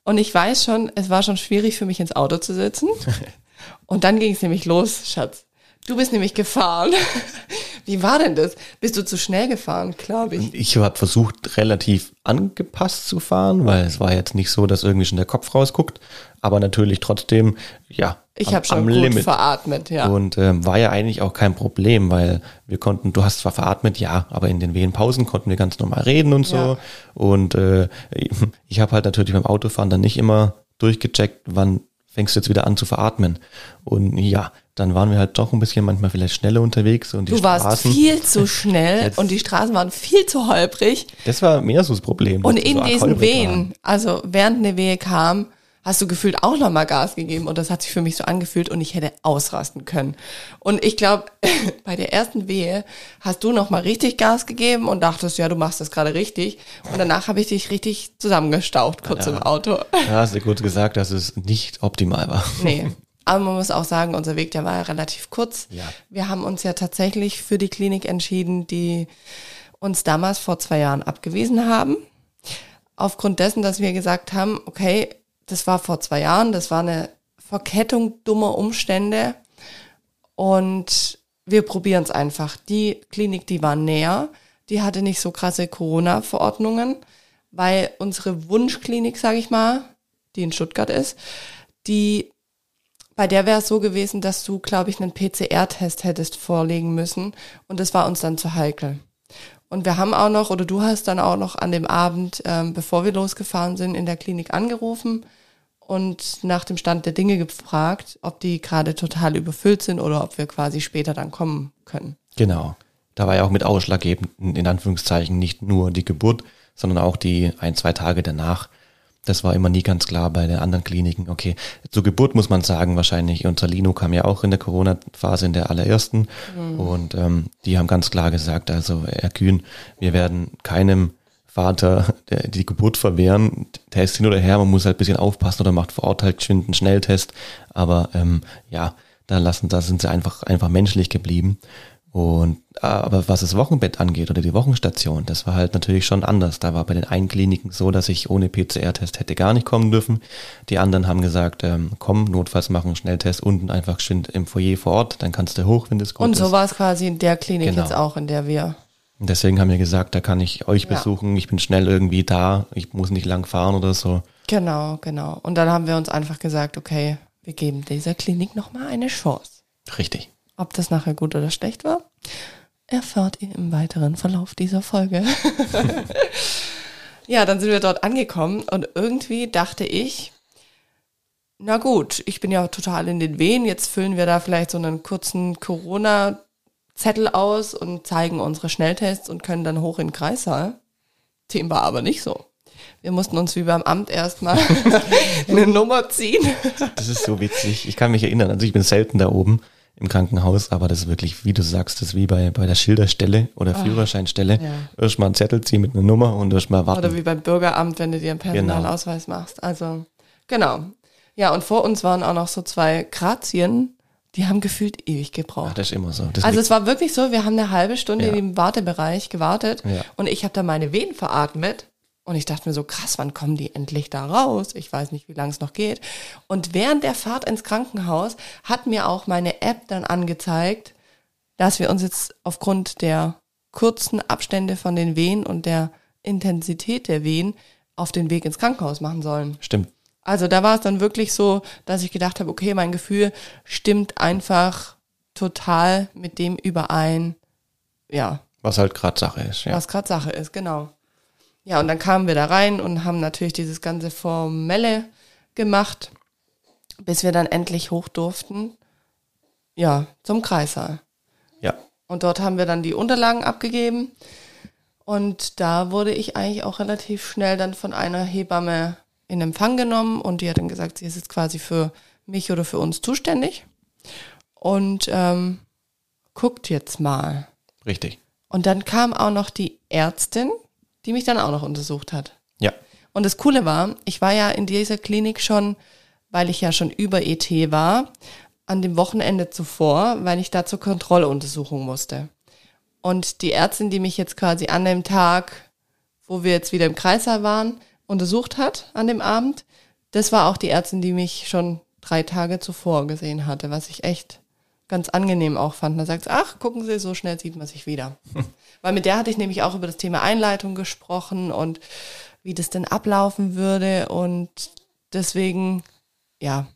und ich weiß schon, es war schon schwierig für mich ins Auto zu sitzen. und dann ging es nämlich los, Schatz. Du bist nämlich gefahren. Wie war denn das? Bist du zu schnell gefahren, glaube ich? Ich habe versucht, relativ angepasst zu fahren, weil es war jetzt nicht so, dass irgendwie schon der Kopf rausguckt, aber natürlich trotzdem, ja, ich habe schon gut Limit. veratmet, ja. Und ähm, war ja eigentlich auch kein Problem, weil wir konnten, du hast zwar veratmet, ja, aber in den Wehenpausen konnten wir ganz normal reden und so. Ja. Und äh, ich habe halt natürlich beim Autofahren dann nicht immer durchgecheckt, wann fängst du jetzt wieder an zu veratmen. Und ja, dann waren wir halt doch ein bisschen manchmal vielleicht schneller unterwegs. Und die du Straßen, warst viel zu schnell und die Straßen waren viel zu holprig. Das war mehr so das Problem. Und in so diesen Wehen, also während eine Wehe kam, hast du gefühlt auch nochmal Gas gegeben und das hat sich für mich so angefühlt und ich hätte ausrasten können. Und ich glaube, bei der ersten Wehe hast du nochmal richtig Gas gegeben und dachtest, ja, du machst das gerade richtig. Und danach habe ich dich richtig zusammengestaucht, kurz ja, im Auto. Ja, hast du kurz gesagt, dass es nicht optimal war. Nee. Aber man muss auch sagen, unser Weg, der war ja relativ kurz. Ja. Wir haben uns ja tatsächlich für die Klinik entschieden, die uns damals vor zwei Jahren abgewiesen haben. Aufgrund dessen, dass wir gesagt haben, okay, das war vor zwei Jahren, das war eine Verkettung dummer Umstände und wir probieren es einfach. Die Klinik, die war näher, die hatte nicht so krasse Corona-Verordnungen, weil unsere Wunschklinik, sage ich mal, die in Stuttgart ist, die bei der wäre es so gewesen, dass du, glaube ich, einen PCR-Test hättest vorlegen müssen und das war uns dann zu heikel. Und wir haben auch noch, oder du hast dann auch noch an dem Abend, ähm, bevor wir losgefahren sind, in der Klinik angerufen und nach dem Stand der Dinge gefragt, ob die gerade total überfüllt sind oder ob wir quasi später dann kommen können. Genau. Da war ja auch mit ausschlaggebend, in Anführungszeichen, nicht nur die Geburt, sondern auch die ein, zwei Tage danach. Das war immer nie ganz klar bei den anderen Kliniken. Okay, zur Geburt muss man sagen, wahrscheinlich, unser Lino kam ja auch in der Corona-Phase in der allerersten. Mhm. Und ähm, die haben ganz klar gesagt, also Herr Kühn, wir werden keinem Vater die Geburt verwehren, Test hin oder her, man muss halt ein bisschen aufpassen oder macht vor Ort halt geschwind einen Schnelltest. Aber ähm, ja, da lassen, da sind sie einfach, einfach menschlich geblieben. Und aber was das Wochenbett angeht oder die Wochenstation, das war halt natürlich schon anders. Da war bei den einen Kliniken so, dass ich ohne PCR-Test hätte gar nicht kommen dürfen. Die anderen haben gesagt, ähm, komm, notfalls machen Schnelltest unten einfach geschwind im Foyer vor Ort, dann kannst du hoch, wenn das gut Und ist. so war es quasi in der Klinik Genau. jetzt auch, in der wir. Und deswegen haben wir gesagt, da kann ich euch Ja. besuchen, ich bin schnell irgendwie da, ich muss nicht lang fahren oder so. Genau, genau. Und dann haben wir uns einfach gesagt, okay, wir geben dieser Klinik nochmal eine Chance. Richtig. Ob das nachher gut oder schlecht war, erfahrt ihr im weiteren Verlauf dieser Folge. ja, dann sind wir dort angekommen und irgendwie dachte ich, na gut, ich bin ja total in den Wehen, jetzt füllen wir da vielleicht so einen kurzen Corona-Zettel aus und zeigen unsere Schnelltests und können dann hoch in den Kreissaal. Dem war aber nicht so. Wir mussten uns wie beim Amt erstmal eine Nummer ziehen. Das ist so witzig. Ich kann mich erinnern, also ich bin selten da oben im Krankenhaus, aber das ist wirklich, wie du sagst, das ist wie bei, bei der Schilderstelle oder Führerscheinstelle. Ah, ja. Erstmal einen Zettel ziehen mit einer Nummer und erstmal warten. Oder wie beim Bürgeramt, wenn du dir einen Personalausweis machst. Also, genau. Ja, und vor uns waren auch noch so zwei Grazien, die haben gefühlt ewig gebraucht. das ist immer so. Das Also es war wirklich so, wir haben eine halbe Stunde Ja. im Wartebereich gewartet Ja. und ich habe da meine Venen veratmet und ich dachte mir so, krass, wann kommen die endlich da raus? Ich weiß nicht, wie lange es noch geht. Und während der Fahrt ins Krankenhaus hat mir auch meine App dann angezeigt, dass wir uns jetzt aufgrund der kurzen Abstände von den Wehen und der Intensität der Wehen auf den Weg ins Krankenhaus machen sollen. Stimmt. Also da war es dann wirklich so, dass ich gedacht habe, okay, mein Gefühl stimmt einfach total mit dem überein, ja, Was halt gerade Sache ist. Ja. was gerade Sache ist, genau. Ja, und dann kamen wir da rein und haben natürlich dieses ganze Formelle gemacht, bis wir dann endlich hoch durften, ja, zum Kreissaal. ja. Und dort haben wir dann die Unterlagen abgegeben. Und da wurde ich eigentlich auch relativ schnell dann von einer Hebamme in Empfang genommen und die hat dann gesagt, sie ist jetzt quasi für mich oder für uns zuständig und ähm, guckt jetzt mal. Richtig. Und dann kam auch noch die Ärztin, die mich dann auch noch untersucht hat. Ja. Und das Coole war, ich war ja in dieser Klinik schon, weil ich ja schon über ET war, an dem Wochenende zuvor, weil ich da zur Kontrolluntersuchung musste. Und die Ärztin, die mich jetzt quasi an dem Tag, wo wir jetzt wieder im Kreißsaal waren, untersucht hat an dem Abend, das war auch die Ärztin, die mich schon drei Tage zuvor gesehen hatte, was ich echt ganz angenehm auch fand. Da sagt sie, ach, gucken Sie, so schnell sieht man sich wieder. Weil mit der hatte ich nämlich auch über das Thema Einleitung gesprochen und wie das denn ablaufen würde. Und deswegen, ja,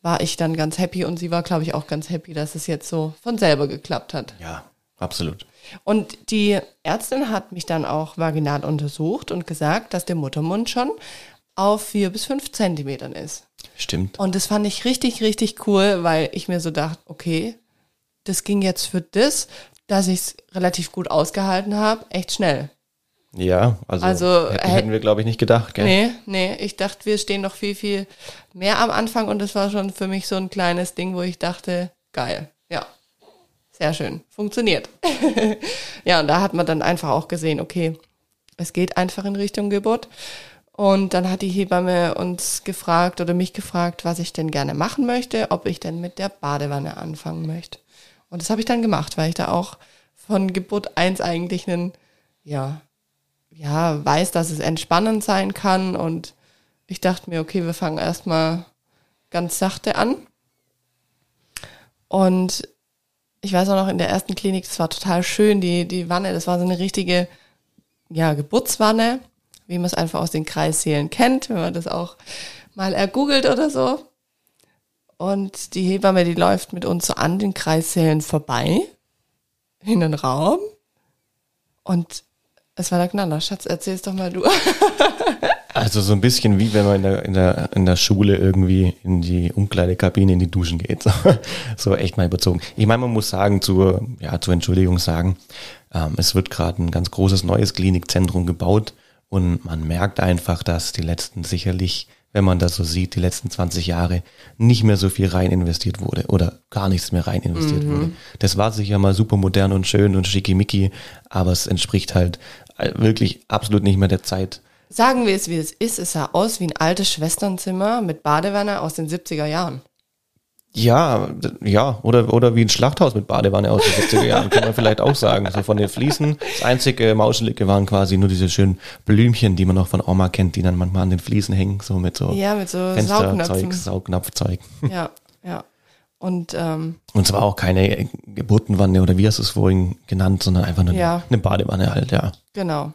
war ich dann ganz happy und sie war, glaube ich, auch ganz happy, dass es jetzt so von selber geklappt hat. Ja, absolut. Und die Ärztin hat mich dann auch vaginal untersucht und gesagt, dass der Muttermund schon auf vier bis fünf Zentimetern ist. Stimmt. Und das fand ich richtig, richtig cool, weil ich mir so dachte, okay, das ging jetzt für das, dass ich es relativ gut ausgehalten habe, echt schnell. Ja, also, Also, hätten, hätt- hätten wir, glaube ich, nicht gedacht, gell? Nee, nee, ich dachte, wir stehen noch viel, viel mehr am Anfang und das war schon für mich so ein kleines Ding, wo ich dachte, geil, ja, sehr schön, funktioniert. ja, und da hat man dann einfach auch gesehen, okay, es geht einfach in Richtung Geburt. Und dann hat die Hebamme uns gefragt oder mich gefragt, was ich denn gerne machen möchte, ob ich denn mit der Badewanne anfangen möchte. Und das habe ich dann gemacht, weil ich da auch von Geburt 1 eigentlich einen, ja, ja, weiß, dass es entspannend sein kann. Und ich dachte mir, okay, wir fangen erstmal ganz sachte an. Und ich weiß auch noch, in der ersten Klinik, das war total schön, die, die Wanne, das war so eine richtige, ja, Geburtswanne, wie man es einfach aus den Kreissälen kennt, wenn man das auch mal ergoogelt oder so. Und die Hebamme, die läuft mit uns so an den Kreissälen vorbei, in den Raum. Und es war der Knaller. Schatz, erzähl's doch mal du. Also so ein bisschen wie wenn man in der, in der, in der Schule irgendwie in die Umkleidekabine, in die Duschen geht. So, so echt mal überzogen. Ich meine, man muss sagen, zur, ja, zur Entschuldigung sagen, ähm, es wird gerade ein ganz großes neues Klinikzentrum gebaut und man merkt einfach, dass die letzten sicherlich, wenn man das so sieht, die letzten 20 Jahre nicht mehr so viel rein investiert wurde oder gar nichts mehr rein investiert wurde. Das war sicher mal super modern und schön und schickimicki, aber es entspricht halt äh, wirklich absolut nicht mehr der Zeit. Sagen wir es, wie es ist. Es sah aus wie ein altes Schwesternzimmer mit Badewanne aus den 70er Jahren. Ja, ja, oder, oder wie ein Schlachthaus mit Badewanne aus den 70er Jahren, kann man vielleicht auch sagen. So von den Fliesen. Das einzige Mauschelige waren quasi nur diese schönen Blümchen, die man noch von Oma kennt, die dann manchmal an den Fliesen hängen, so mit so, Ja, mit so Fensterzeug. Saugnapfzeug. Ja, ja. Und ähm, Und zwar auch keine Geburtenwanne oder wie hast du es vorhin genannt, sondern einfach nur Ja. eine Badewanne halt, ja. genau.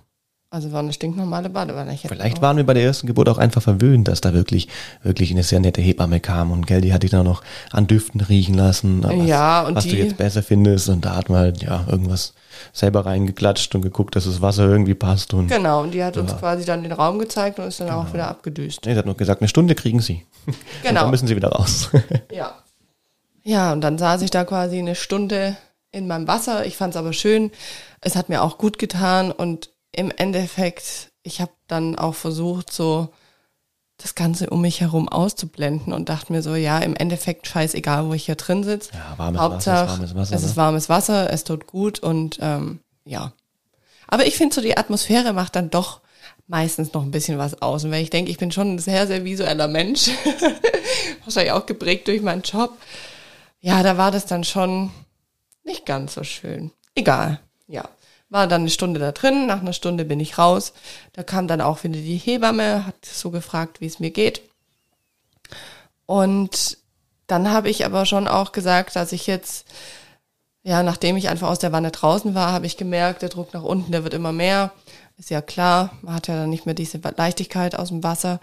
Also war eine stinknormale Badewanne. Vielleicht waren wir bei der ersten Geburt auch einfach verwöhnt, dass da wirklich, wirklich eine sehr nette Hebamme kam und gell, die hat dich dann noch an Düften riechen lassen, was, Ja, und was du die- jetzt besser findest und da hat man halt, ja, irgendwas selber reingeklatscht und geguckt, dass das Wasser irgendwie passt und Genau, und die hat uns quasi dann den Raum gezeigt und ist dann auch wieder abgedüst. nee, sie hat noch gesagt, eine Stunde kriegen sie. Und Genau. dann müssen sie wieder raus. Ja. Ja, und dann saß ich da quasi eine Stunde in meinem Wasser. Ich fand es aber schön. Es hat mir auch gut getan und im Endeffekt, ich habe dann auch versucht, so das Ganze um mich herum auszublenden und dachte mir so, ja, im Endeffekt scheißegal, wo ich hier drin sitze. Ja, warmes Hauptsache, Wasser warmes Wasser. es ne? ist warmes Wasser, es tut gut und ähm, ja. Aber ich finde so, die Atmosphäre macht dann doch meistens noch ein bisschen was aus. Und wenn ich denke, ich bin schon ein sehr, sehr visueller Mensch, wahrscheinlich auch geprägt durch meinen Job, ja, da war das dann schon nicht ganz so schön. Egal, ja. War dann eine Stunde da drin, nach einer Stunde bin ich raus. Da kam dann auch wieder die Hebamme, hat so gefragt, wie es mir geht. Und dann habe ich aber schon auch gesagt, dass ich jetzt, ja, nachdem ich einfach aus der Wanne draußen war, habe ich gemerkt, der Druck nach unten, der wird immer mehr. Ist ja klar, man hat ja dann nicht mehr diese Leichtigkeit aus dem Wasser.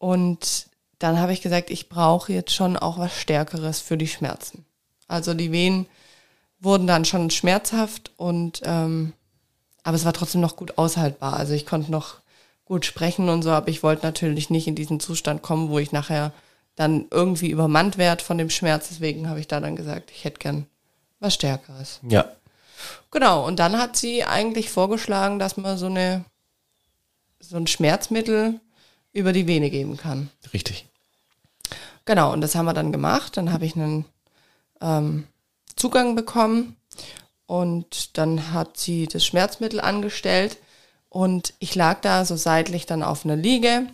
Und dann habe ich gesagt, ich brauche jetzt schon auch was Stärkeres für die Schmerzen. Also die Wehen wurden dann schon schmerzhaft und ähm, aber es war trotzdem noch gut aushaltbar. Also ich konnte noch gut sprechen und so, aber ich wollte natürlich nicht in diesen Zustand kommen, wo ich nachher dann irgendwie übermannt werde von dem Schmerz. Deswegen habe ich da dann gesagt, ich hätte gern was Stärkeres. ja, Genau, und dann hat sie eigentlich vorgeschlagen, dass man so eine so ein Schmerzmittel über die Vene geben kann. richtig. Genau, und das haben wir dann gemacht. Dann habe ich einen ähm, Zugang bekommen. Und dann hat sie das Schmerzmittel angestellt. Und ich lag da so seitlich dann auf einer Liege.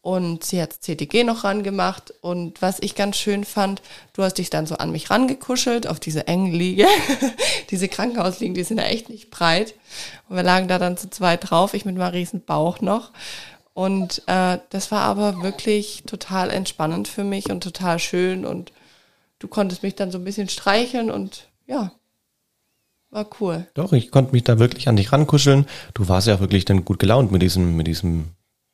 Und sie hat das CTG noch rangemacht. Und was ich ganz schön fand, du hast dich dann so an mich rangekuschelt auf diese engen Liege. diese Krankenhausliegen, die sind ja echt nicht breit. Und wir lagen da dann zu zweit drauf, ich mit meinem riesen Bauch noch. Und äh, das war aber wirklich total entspannend für mich und total schön. Und du konntest mich dann so ein bisschen streicheln und ja, war cool. Doch, ich konnte mich da wirklich an dich rankuscheln. Du warst ja auch wirklich dann gut gelaunt mit diesem, mit diesem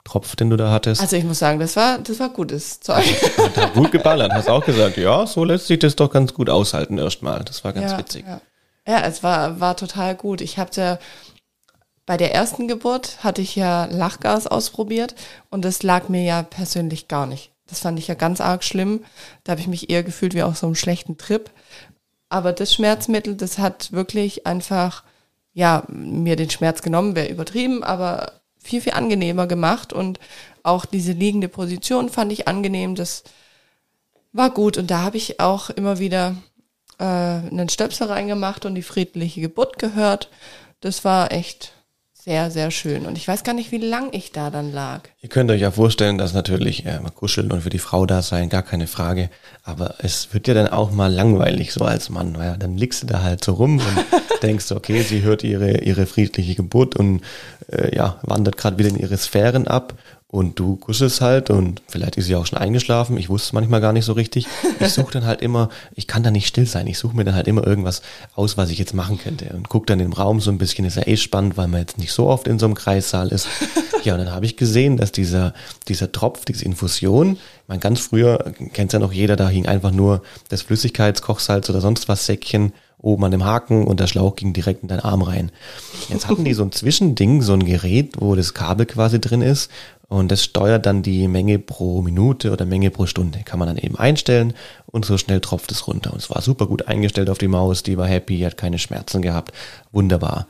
Tropf, den du da hattest. Also ich muss sagen, das war, das war gutes Zeug. Hat da gut geballert. Hast auch gesagt, ja, so lässt sich das doch ganz gut aushalten erstmal. Das war ganz ja, witzig. Ja. ja, es war, war total gut. Ich habe ja bei der ersten Geburt hatte ich ja Lachgas ausprobiert und das lag mir ja persönlich gar nicht. Das fand ich ja ganz arg schlimm. Da habe ich mich eher gefühlt wie auf so einem schlechten Trip. Aber das Schmerzmittel, das hat wirklich einfach, ja, mir den Schmerz genommen, wäre übertrieben, aber viel, viel angenehmer gemacht. Und auch diese liegende Position fand ich angenehm. Das war gut. Und da habe ich auch immer wieder äh, einen Stöpsel reingemacht und die friedliche Geburt gehört. Das war echt sehr, sehr schön. Und ich weiß gar nicht, wie lang ich da dann lag. Ihr könnt euch ja vorstellen, dass natürlich äh, mal kuscheln und für die Frau da sein, gar keine Frage. Aber es wird ja dann auch mal langweilig so als Mann, weil dann liegst du da halt so rum und denkst, okay, sie hört ihre, ihre friedliche Geburt und äh, ja, wandert gerade wieder in ihre Sphären ab. Und du kuschelst halt und vielleicht ist sie auch schon eingeschlafen. Ich wusste es manchmal gar nicht so richtig. Ich suche dann halt immer, ich kann da nicht still sein. Ich suche mir dann halt immer irgendwas aus, was ich jetzt machen könnte. Und guck dann im Raum so ein bisschen, ist ja eh spannend, weil man jetzt nicht so oft in so einem Kreissaal ist. Ja, und dann habe ich gesehen, dass dieser, dieser Tropf, diese Infusion, meine, ganz früher, kennt ja noch jeder, da hing einfach nur das Flüssigkeitskochsalz oder sonst was Säckchen oben an dem Haken und der Schlauch ging direkt in deinen Arm rein. Jetzt hatten die so ein Zwischending, so ein Gerät, wo das Kabel quasi drin ist und das steuert dann die Menge pro Minute oder Menge pro Stunde. Kann man dann eben einstellen und so schnell tropft es runter. Und es war super gut eingestellt auf die Maus, die war happy, hat keine Schmerzen gehabt. Wunderbar.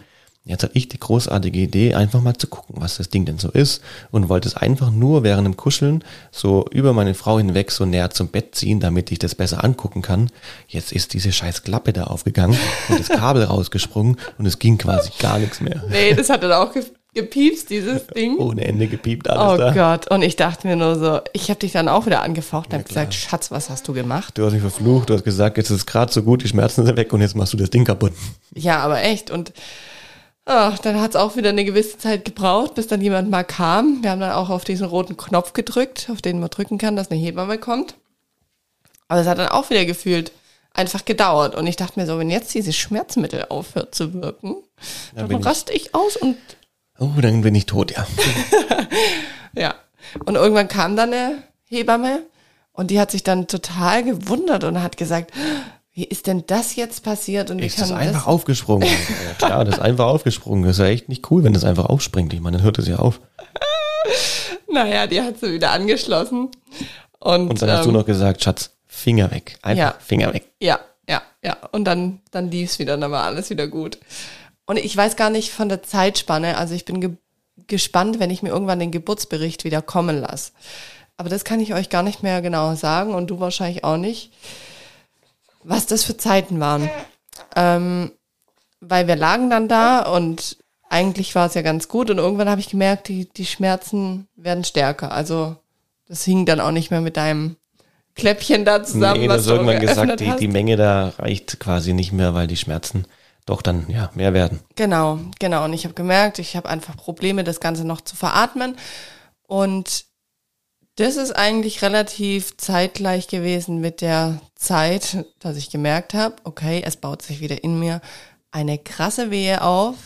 Jetzt hatte ich die großartige Idee, einfach mal zu gucken, was das Ding denn so ist und wollte es einfach nur während dem Kuscheln so über meine Frau hinweg so näher zum Bett ziehen, damit ich das besser angucken kann. Jetzt ist diese scheiß Klappe da aufgegangen und das Kabel rausgesprungen und es ging quasi gar nichts mehr. Nee, das hat dann auch gepiepst, dieses Ding. Ohne Ende gepiept, alles Oh da. Gott, und ich dachte mir nur so, ich habe dich dann auch wieder angefaucht und Ja, gesagt. Schatz, was hast du gemacht? Du hast mich verflucht, du hast gesagt, jetzt ist es gerade so gut, die Schmerzen sind weg und jetzt machst du das Ding kaputt. Ja, aber echt. Und ah, dann hat es auch wieder eine gewisse Zeit gebraucht, bis dann jemand mal kam. Wir haben dann auch auf diesen roten Knopf gedrückt, auf den man drücken kann, dass eine Hebamme kommt. Aber es hat dann auch wieder gefühlt einfach gedauert. Und ich dachte mir so, wenn jetzt dieses Schmerzmittel aufhört zu wirken, bin dann ich- raste ich aus und Oh, dann bin ich tot, ja. ja. Und irgendwann kam dann eine Hebamme und die hat sich dann total gewundert und hat gesagt, wie ist denn das jetzt passiert? Und Ist das einfach aufgesprungen? ja, klar, das ist einfach aufgesprungen. Das ist ja echt nicht cool, wenn das einfach aufspringt. Ich meine, dann hört es ja auf. Naja, die hat sie wieder angeschlossen. Und, Und dann hast du ähm, noch gesagt, Schatz, Finger weg. Einfach Ja. Finger weg. Ja, ja, ja. Und dann, dann lief's wieder, dann war alles wieder gut. Und ich weiß gar nicht von der Zeitspanne, also ich bin ge gespannt, wenn ich mir irgendwann den Geburtsbericht wieder kommen lasse. Aber das kann ich euch gar nicht mehr genau sagen und du wahrscheinlich auch nicht, was das für Zeiten waren. Ähm, weil wir lagen dann da und eigentlich war es ja ganz gut und irgendwann habe ich gemerkt, die, die Schmerzen werden stärker. Also das hing dann auch nicht mehr mit deinem Kläppchen da zusammen. nee, du was hast irgendwann gesagt, die, die Menge da reicht quasi nicht mehr, weil die Schmerzen doch dann ja mehr werden. Genau, genau. Und ich habe gemerkt, ich habe einfach Probleme, das Ganze noch zu veratmen. Und das ist eigentlich relativ zeitgleich gewesen mit der Zeit, dass ich gemerkt habe, okay, es baut sich wieder in mir eine krasse Wehe auf.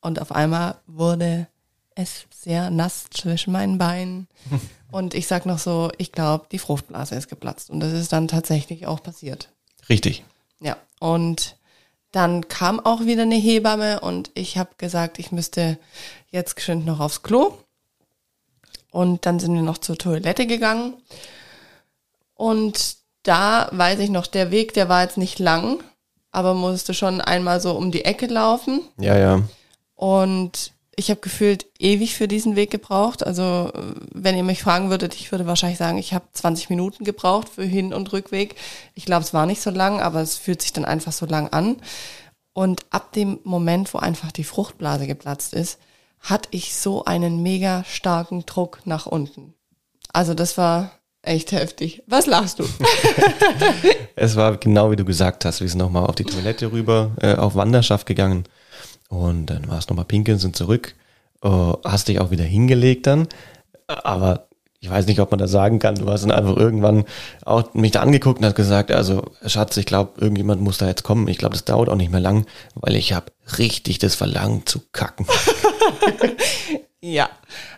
Und auf einmal wurde es sehr nass zwischen meinen Beinen. Und ich sag noch so, ich glaube, die Fruchtblase ist geplatzt. Und das ist dann tatsächlich auch passiert. Richtig. Ja, und dann kam auch wieder eine Hebamme und ich habe gesagt, ich müsste jetzt geschwind noch aufs Klo. Und dann sind wir noch zur Toilette gegangen. Und da weiß ich noch, der Weg, der war jetzt nicht lang, aber musste schon einmal so um die Ecke laufen. Ja, ja. Und ich habe gefühlt ewig für diesen Weg gebraucht. Also äh, wenn ihr mich fragen würdet, ich würde wahrscheinlich sagen, ich habe 20 Minuten gebraucht für Hin- und Rückweg. Ich glaube, es war nicht so lang, aber es fühlt sich dann einfach so lang an. Und ab dem Moment, wo einfach die Fruchtblase geplatzt ist, hatte ich so einen mega starken Druck nach unten. Also das war echt heftig. Was lachst du? Es war genau wie du gesagt hast. Wir sind nochmal auf die Toilette rüber, äh, auf Wanderschaft gegangen. Und dann war es nochmal pinkeln, sind zurück. Äh, hast dich auch wieder hingelegt dann. Aber ich weiß nicht, ob man das sagen kann. Du hast dann einfach irgendwann auch mich da angeguckt und hast gesagt, also Schatz, ich glaube, irgendjemand muss da jetzt kommen. Ich glaube, das dauert auch nicht mehr lang, weil ich habe richtig das Verlangen zu kacken. Ja,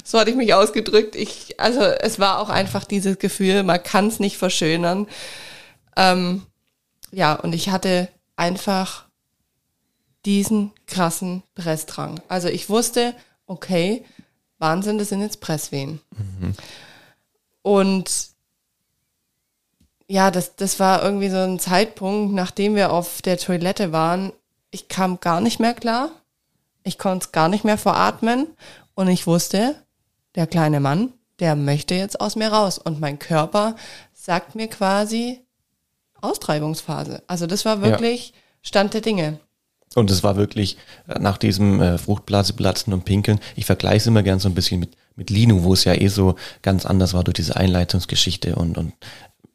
so hatte ich mich ausgedrückt. Ich, also es war auch einfach dieses Gefühl, man kann es nicht verschönern. Ähm, ja, und ich hatte einfach diesen krassen Pressdrang. Also ich wusste, okay, Wahnsinn, das sind jetzt Presswehen. Und ja, das, das war irgendwie so ein Zeitpunkt, nachdem wir auf der Toilette waren. Ich kam gar nicht mehr klar. Ich konnte es gar nicht mehr veratmen. Und ich wusste, der kleine Mann, der möchte jetzt aus mir raus. Und mein Körper sagt mir quasi Austreibungsphase. Also das war wirklich Stand der Dinge. Und es war wirklich äh, nach diesem äh, Fruchtblaseplatzen und Pinkeln, ich vergleiche es immer gern so ein bisschen mit, mit Lino, wo es ja eh so ganz anders war durch diese Einleitungsgeschichte und, und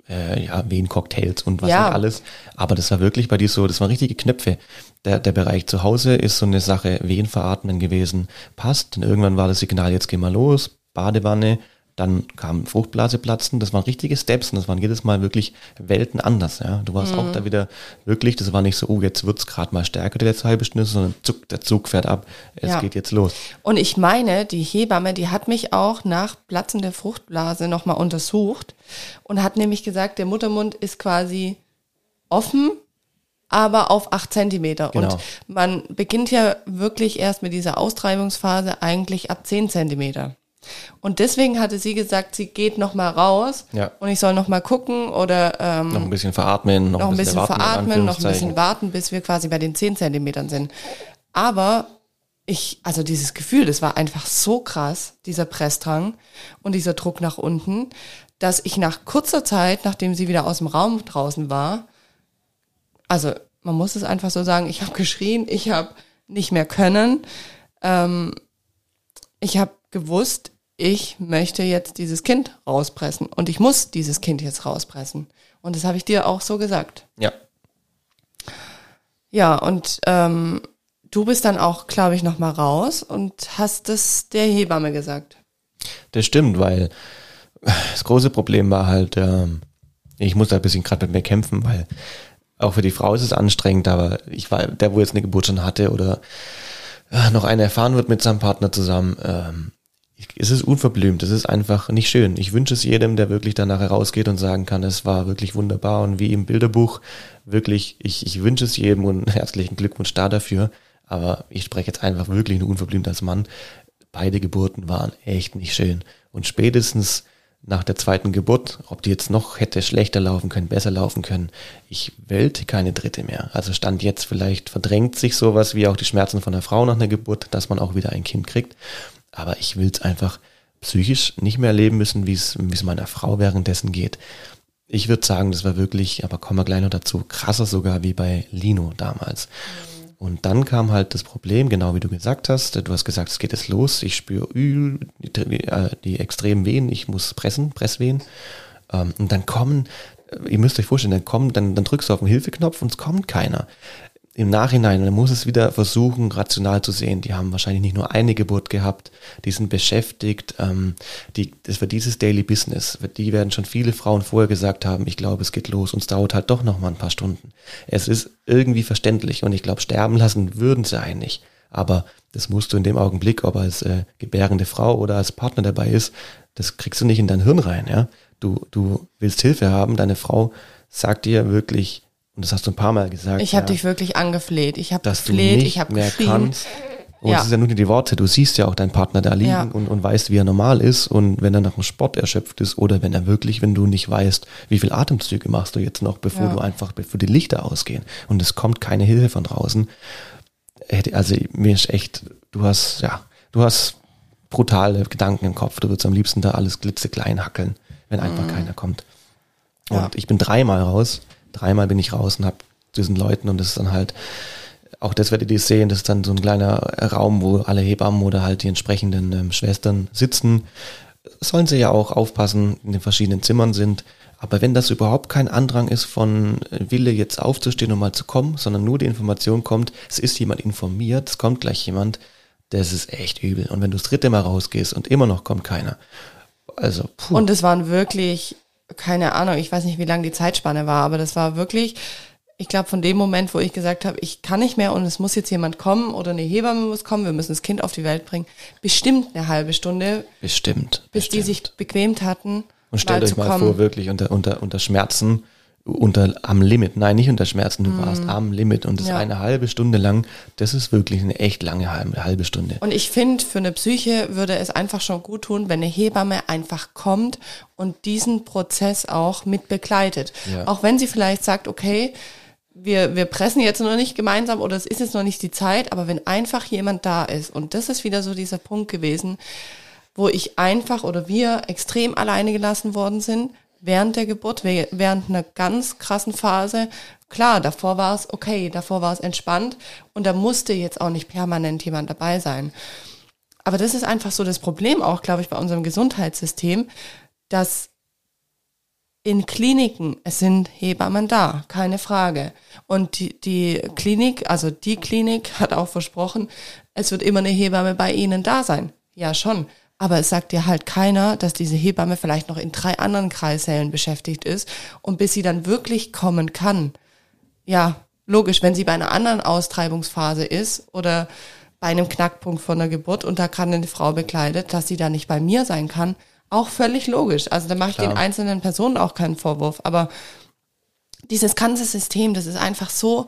äh, ja, Wehen-Cocktails und was Ja. nicht alles. Aber das war wirklich bei dir so, das waren richtige Knöpfe. Der, der Bereich zu Hause ist so eine Sache, Wehen veratmen gewesen, passt. Und irgendwann war das Signal, jetzt geh mal los, Badewanne, dann kam Fruchtblase platzen, das waren richtige Steps und das waren jedes Mal wirklich Welten anders. Ja. Du warst auch da wieder wirklich, das war nicht so, oh, jetzt wird's gerade mal stärker die letzte halbe Stunde, sondern zuck, der Zug fährt ab, es Ja. geht jetzt los. Und ich meine, die Hebamme, die hat mich auch nach Platzen der Fruchtblase nochmal untersucht und hat nämlich gesagt, der Muttermund ist quasi offen, aber auf acht Zentimeter. Genau. Und man beginnt ja wirklich erst mit dieser Austreibungsphase eigentlich ab zehn Zentimeter. Und deswegen hatte sie gesagt, sie geht nochmal raus Ja. und ich soll nochmal gucken oder ähm, Noch ein bisschen veratmen, noch, noch ein bisschen warten, in veratmen, noch ein bisschen warten, bis wir quasi bei den 10 Zentimetern sind. Aber ich, also dieses Gefühl, das war einfach so krass, dieser Pressdrang und dieser Druck nach unten, dass ich nach kurzer Zeit, nachdem sie wieder aus dem Raum draußen war, also man muss es einfach so sagen, ich habe geschrien, ich habe nicht mehr können. Ähm, Ich habe gewusst, ich möchte jetzt dieses Kind rauspressen und ich muss dieses Kind jetzt rauspressen. Und das habe ich dir auch so gesagt. Ja. Ja, und ähm, du bist dann auch, glaube ich, nochmal raus und hast das der Hebamme gesagt. Das stimmt, weil das große Problem war halt, ähm, ich musste ein bisschen gerade mit mir kämpfen, weil auch für die Frau ist es anstrengend, aber ich war der, wo jetzt eine Geburt schon hatte oder äh, noch eine erfahren wird mit seinem Partner zusammen, ähm, es ist unverblümt, es ist einfach nicht schön. Ich wünsche es jedem, der wirklich danach herausgeht und sagen kann, es war wirklich wunderbar und wie im Bilderbuch, wirklich, ich, ich wünsche es jedem und herzlichen Glückwunsch da dafür. Aber ich spreche jetzt einfach wirklich nur unverblümt als Mann. Beide Geburten waren echt nicht schön. Und spätestens nach der zweiten Geburt, ob die jetzt noch hätte schlechter laufen können, besser laufen können, ich wählte keine dritte mehr. Also stand jetzt vielleicht verdrängt sich sowas wie auch die Schmerzen von der Frau nach einer Geburt, dass man auch wieder ein Kind kriegt. Aber ich will es einfach psychisch nicht mehr erleben müssen, wie es meiner Frau währenddessen geht. Ich würde sagen, das war wirklich, aber kommen wir gleich noch dazu, krasser sogar wie bei Lino damals. Und dann kam halt das Problem, genau wie du gesagt hast. Du hast gesagt, es geht jetzt los. Ich spüre die, die, äh, die extremen Wehen. Ich muss pressen, Presswehen. Ähm, und dann kommen, ihr müsst euch vorstellen, dann kommen, dann, dann drückst du auf den Hilfeknopf und es kommt keiner im Nachhinein, man muss es wieder versuchen, rational zu sehen. Die haben wahrscheinlich nicht nur eine Geburt gehabt, die sind beschäftigt, ähm, die, das war dieses Daily Business. Die werden schon viele Frauen vorher gesagt haben, ich glaube, es geht los und es dauert halt doch noch mal ein paar Stunden. Es ist irgendwie verständlich und ich glaube, sterben lassen würden sie eigentlich. Aber das musst du in dem Augenblick, ob als äh, gebärende Frau oder als Partner dabei ist, das kriegst du nicht in dein Hirn rein, ja. Du, du willst Hilfe haben, deine Frau sagt dir wirklich, und das hast du ein paar Mal gesagt. Ich habe ja, dich wirklich angefleht. Ich habe gefleht, ich habe geschrien. kannst. Und Ja. es ist ja nur die Worte, du siehst ja auch deinen Partner da liegen Ja. und, und weißt, wie er normal ist und wenn er nach dem Sport erschöpft ist oder wenn er wirklich, wenn du nicht weißt, wie viel Atemzüge machst du jetzt noch, bevor du einfach, bevor die Lichter ausgehen und es kommt keine Hilfe von draußen. Also mir ist echt, du hast, ja, du hast brutale Gedanken im Kopf, du würdest am liebsten da alles klitzeklein hackeln, wenn einfach keiner kommt. Und Mhm. Ich bin dreimal raus, dreimal bin ich raus und hab diesen Leuten und das ist dann halt, auch das werdet ihr sehen, das ist dann so ein kleiner Raum, wo alle Hebammen oder halt die entsprechenden ähm, Schwestern sitzen. Sollen sie ja auch aufpassen, in den verschiedenen Zimmern sind. Aber wenn das überhaupt kein Andrang ist von äh, Wille jetzt aufzustehen und mal zu kommen, sondern nur die Information kommt, es ist jemand informiert, es kommt gleich jemand, das ist echt übel. Und wenn du das dritte Mal rausgehst und immer noch kommt keiner, also puh. Und es waren wirklich, keine Ahnung, ich weiß nicht, wie lang die Zeitspanne war, aber das war wirklich, ich glaube, von dem Moment, wo ich gesagt habe, ich kann nicht mehr und es muss jetzt jemand kommen oder eine Hebamme muss kommen, wir müssen das Kind auf die Welt bringen, bestimmt eine halbe Stunde, bestimmt. bis die bestimmt. sich bequemt hatten. Und stellt euch mal kommen. vor, wirklich unter, unter, unter Schmerzen, unter, am Limit. Nein, nicht unter Schmerzen, du warst am Limit und das Mhm. Ja. eine halbe Stunde lang, das ist wirklich eine echt lange halbe, halbe Stunde. Und ich finde, für eine Psyche würde es einfach schon gut tun, wenn eine Hebamme einfach kommt und diesen Prozess auch mit begleitet. Ja. Auch wenn sie vielleicht sagt, okay, wir, wir pressen jetzt noch nicht gemeinsam oder es ist jetzt noch nicht die Zeit, aber wenn einfach jemand da ist, und das ist wieder so dieser Punkt gewesen, wo ich einfach oder wir extrem alleine gelassen worden sind während der Geburt, während einer ganz krassen Phase. Klar, davor war es okay, davor war es entspannt und da musste jetzt auch nicht permanent jemand dabei sein. Aber das ist einfach so das Problem auch, glaube ich, bei unserem Gesundheitssystem, dass in Kliniken, es sind Hebammen da, keine Frage. Und die, die Klinik, also die Klinik hat auch versprochen, es wird immer eine Hebamme bei Ihnen da sein. Ja, schon. Aber es sagt dir halt keiner, dass diese Hebamme vielleicht noch in drei anderen Kreissälen beschäftigt ist und bis sie dann wirklich kommen kann. Ja, logisch, wenn sie bei einer anderen Austreibungsphase ist oder bei einem Knackpunkt von der Geburt und da kann eine Frau bekleidet, dass sie da nicht bei mir sein kann, auch völlig logisch. Also da mache ich Klar. den einzelnen Personen auch keinen Vorwurf. Aber dieses ganze System, das ist einfach so,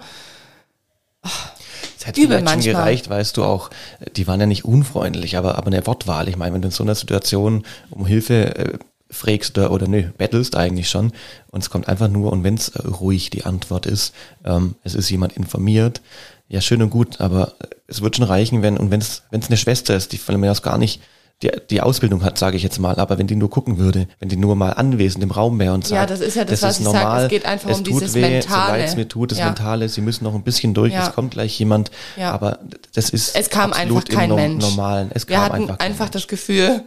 Es hätte Übel vielleicht schon gereicht, weißt du auch, die waren ja nicht unfreundlich, aber, aber eine Wortwahl. Ich meine, wenn du in so einer Situation um Hilfe äh, frägst oder, oder nö, bettelst eigentlich schon und es kommt einfach nur, und wenn es äh, ruhig die Antwort ist, ähm, es ist jemand informiert, ja schön und gut, aber äh, es wird schon reichen, wenn, und wenn es wenn es eine Schwester ist, die von mir aus gar nicht die, die Ausbildung hat, sage ich jetzt mal, aber wenn die nur gucken würde, wenn die nur mal anwesend im Raum wäre und sagt, Ja, das ist ja das, was ich sage, es geht einfach es um tut dieses weh, Mentale. So leid es mir tut, das Ja. Mentale, sie müssen noch ein bisschen durch, Ja. es kommt gleich jemand, Ja. aber das ist Es kam absolut einfach kein Mensch. Normalen. Es Wir hatten einfach, einfach, das Gefühl,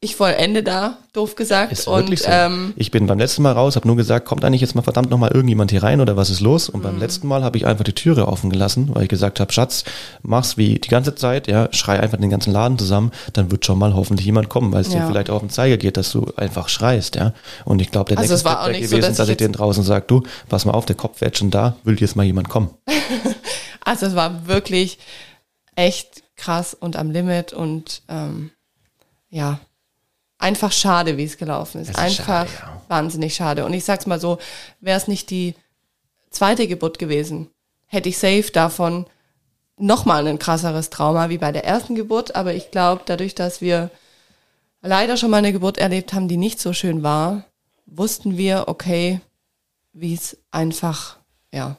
ich vollende da, doof gesagt. Ist und so. ähm, ich bin beim letzten Mal raus, habe nur gesagt, kommt eigentlich jetzt mal verdammt noch mal irgendjemand hier rein oder was ist los? Und Mhm. beim letzten Mal habe ich einfach die Türe offen gelassen, weil ich gesagt habe, Schatz, mach's wie die ganze Zeit, ja, schrei einfach den ganzen Laden zusammen, dann wird schon mal hoffentlich jemand kommen, weil es dir Ja. vielleicht auf den Zeiger geht, dass du einfach schreist, ja. Und ich glaube, der Also nächste Step auch wäre nicht so, gewesen, dass dass, ich ich denen draußen sage, du, pass mal auf, der Kopf wäre schon da, will jetzt mal jemand kommen. also es war wirklich echt krass und am Limit und ähm, ja, einfach schade, wie es gelaufen ist. Ist einfach schade, ja. wahnsinnig schade. Und ich sag's mal so, wäre es nicht die zweite Geburt gewesen, hätte ich safe davon nochmal ein krasseres Trauma wie bei der ersten Geburt. Aber ich glaube, dadurch, dass wir leider schon mal eine Geburt erlebt haben, die nicht so schön war, wussten wir, okay, wie es einfach, ja,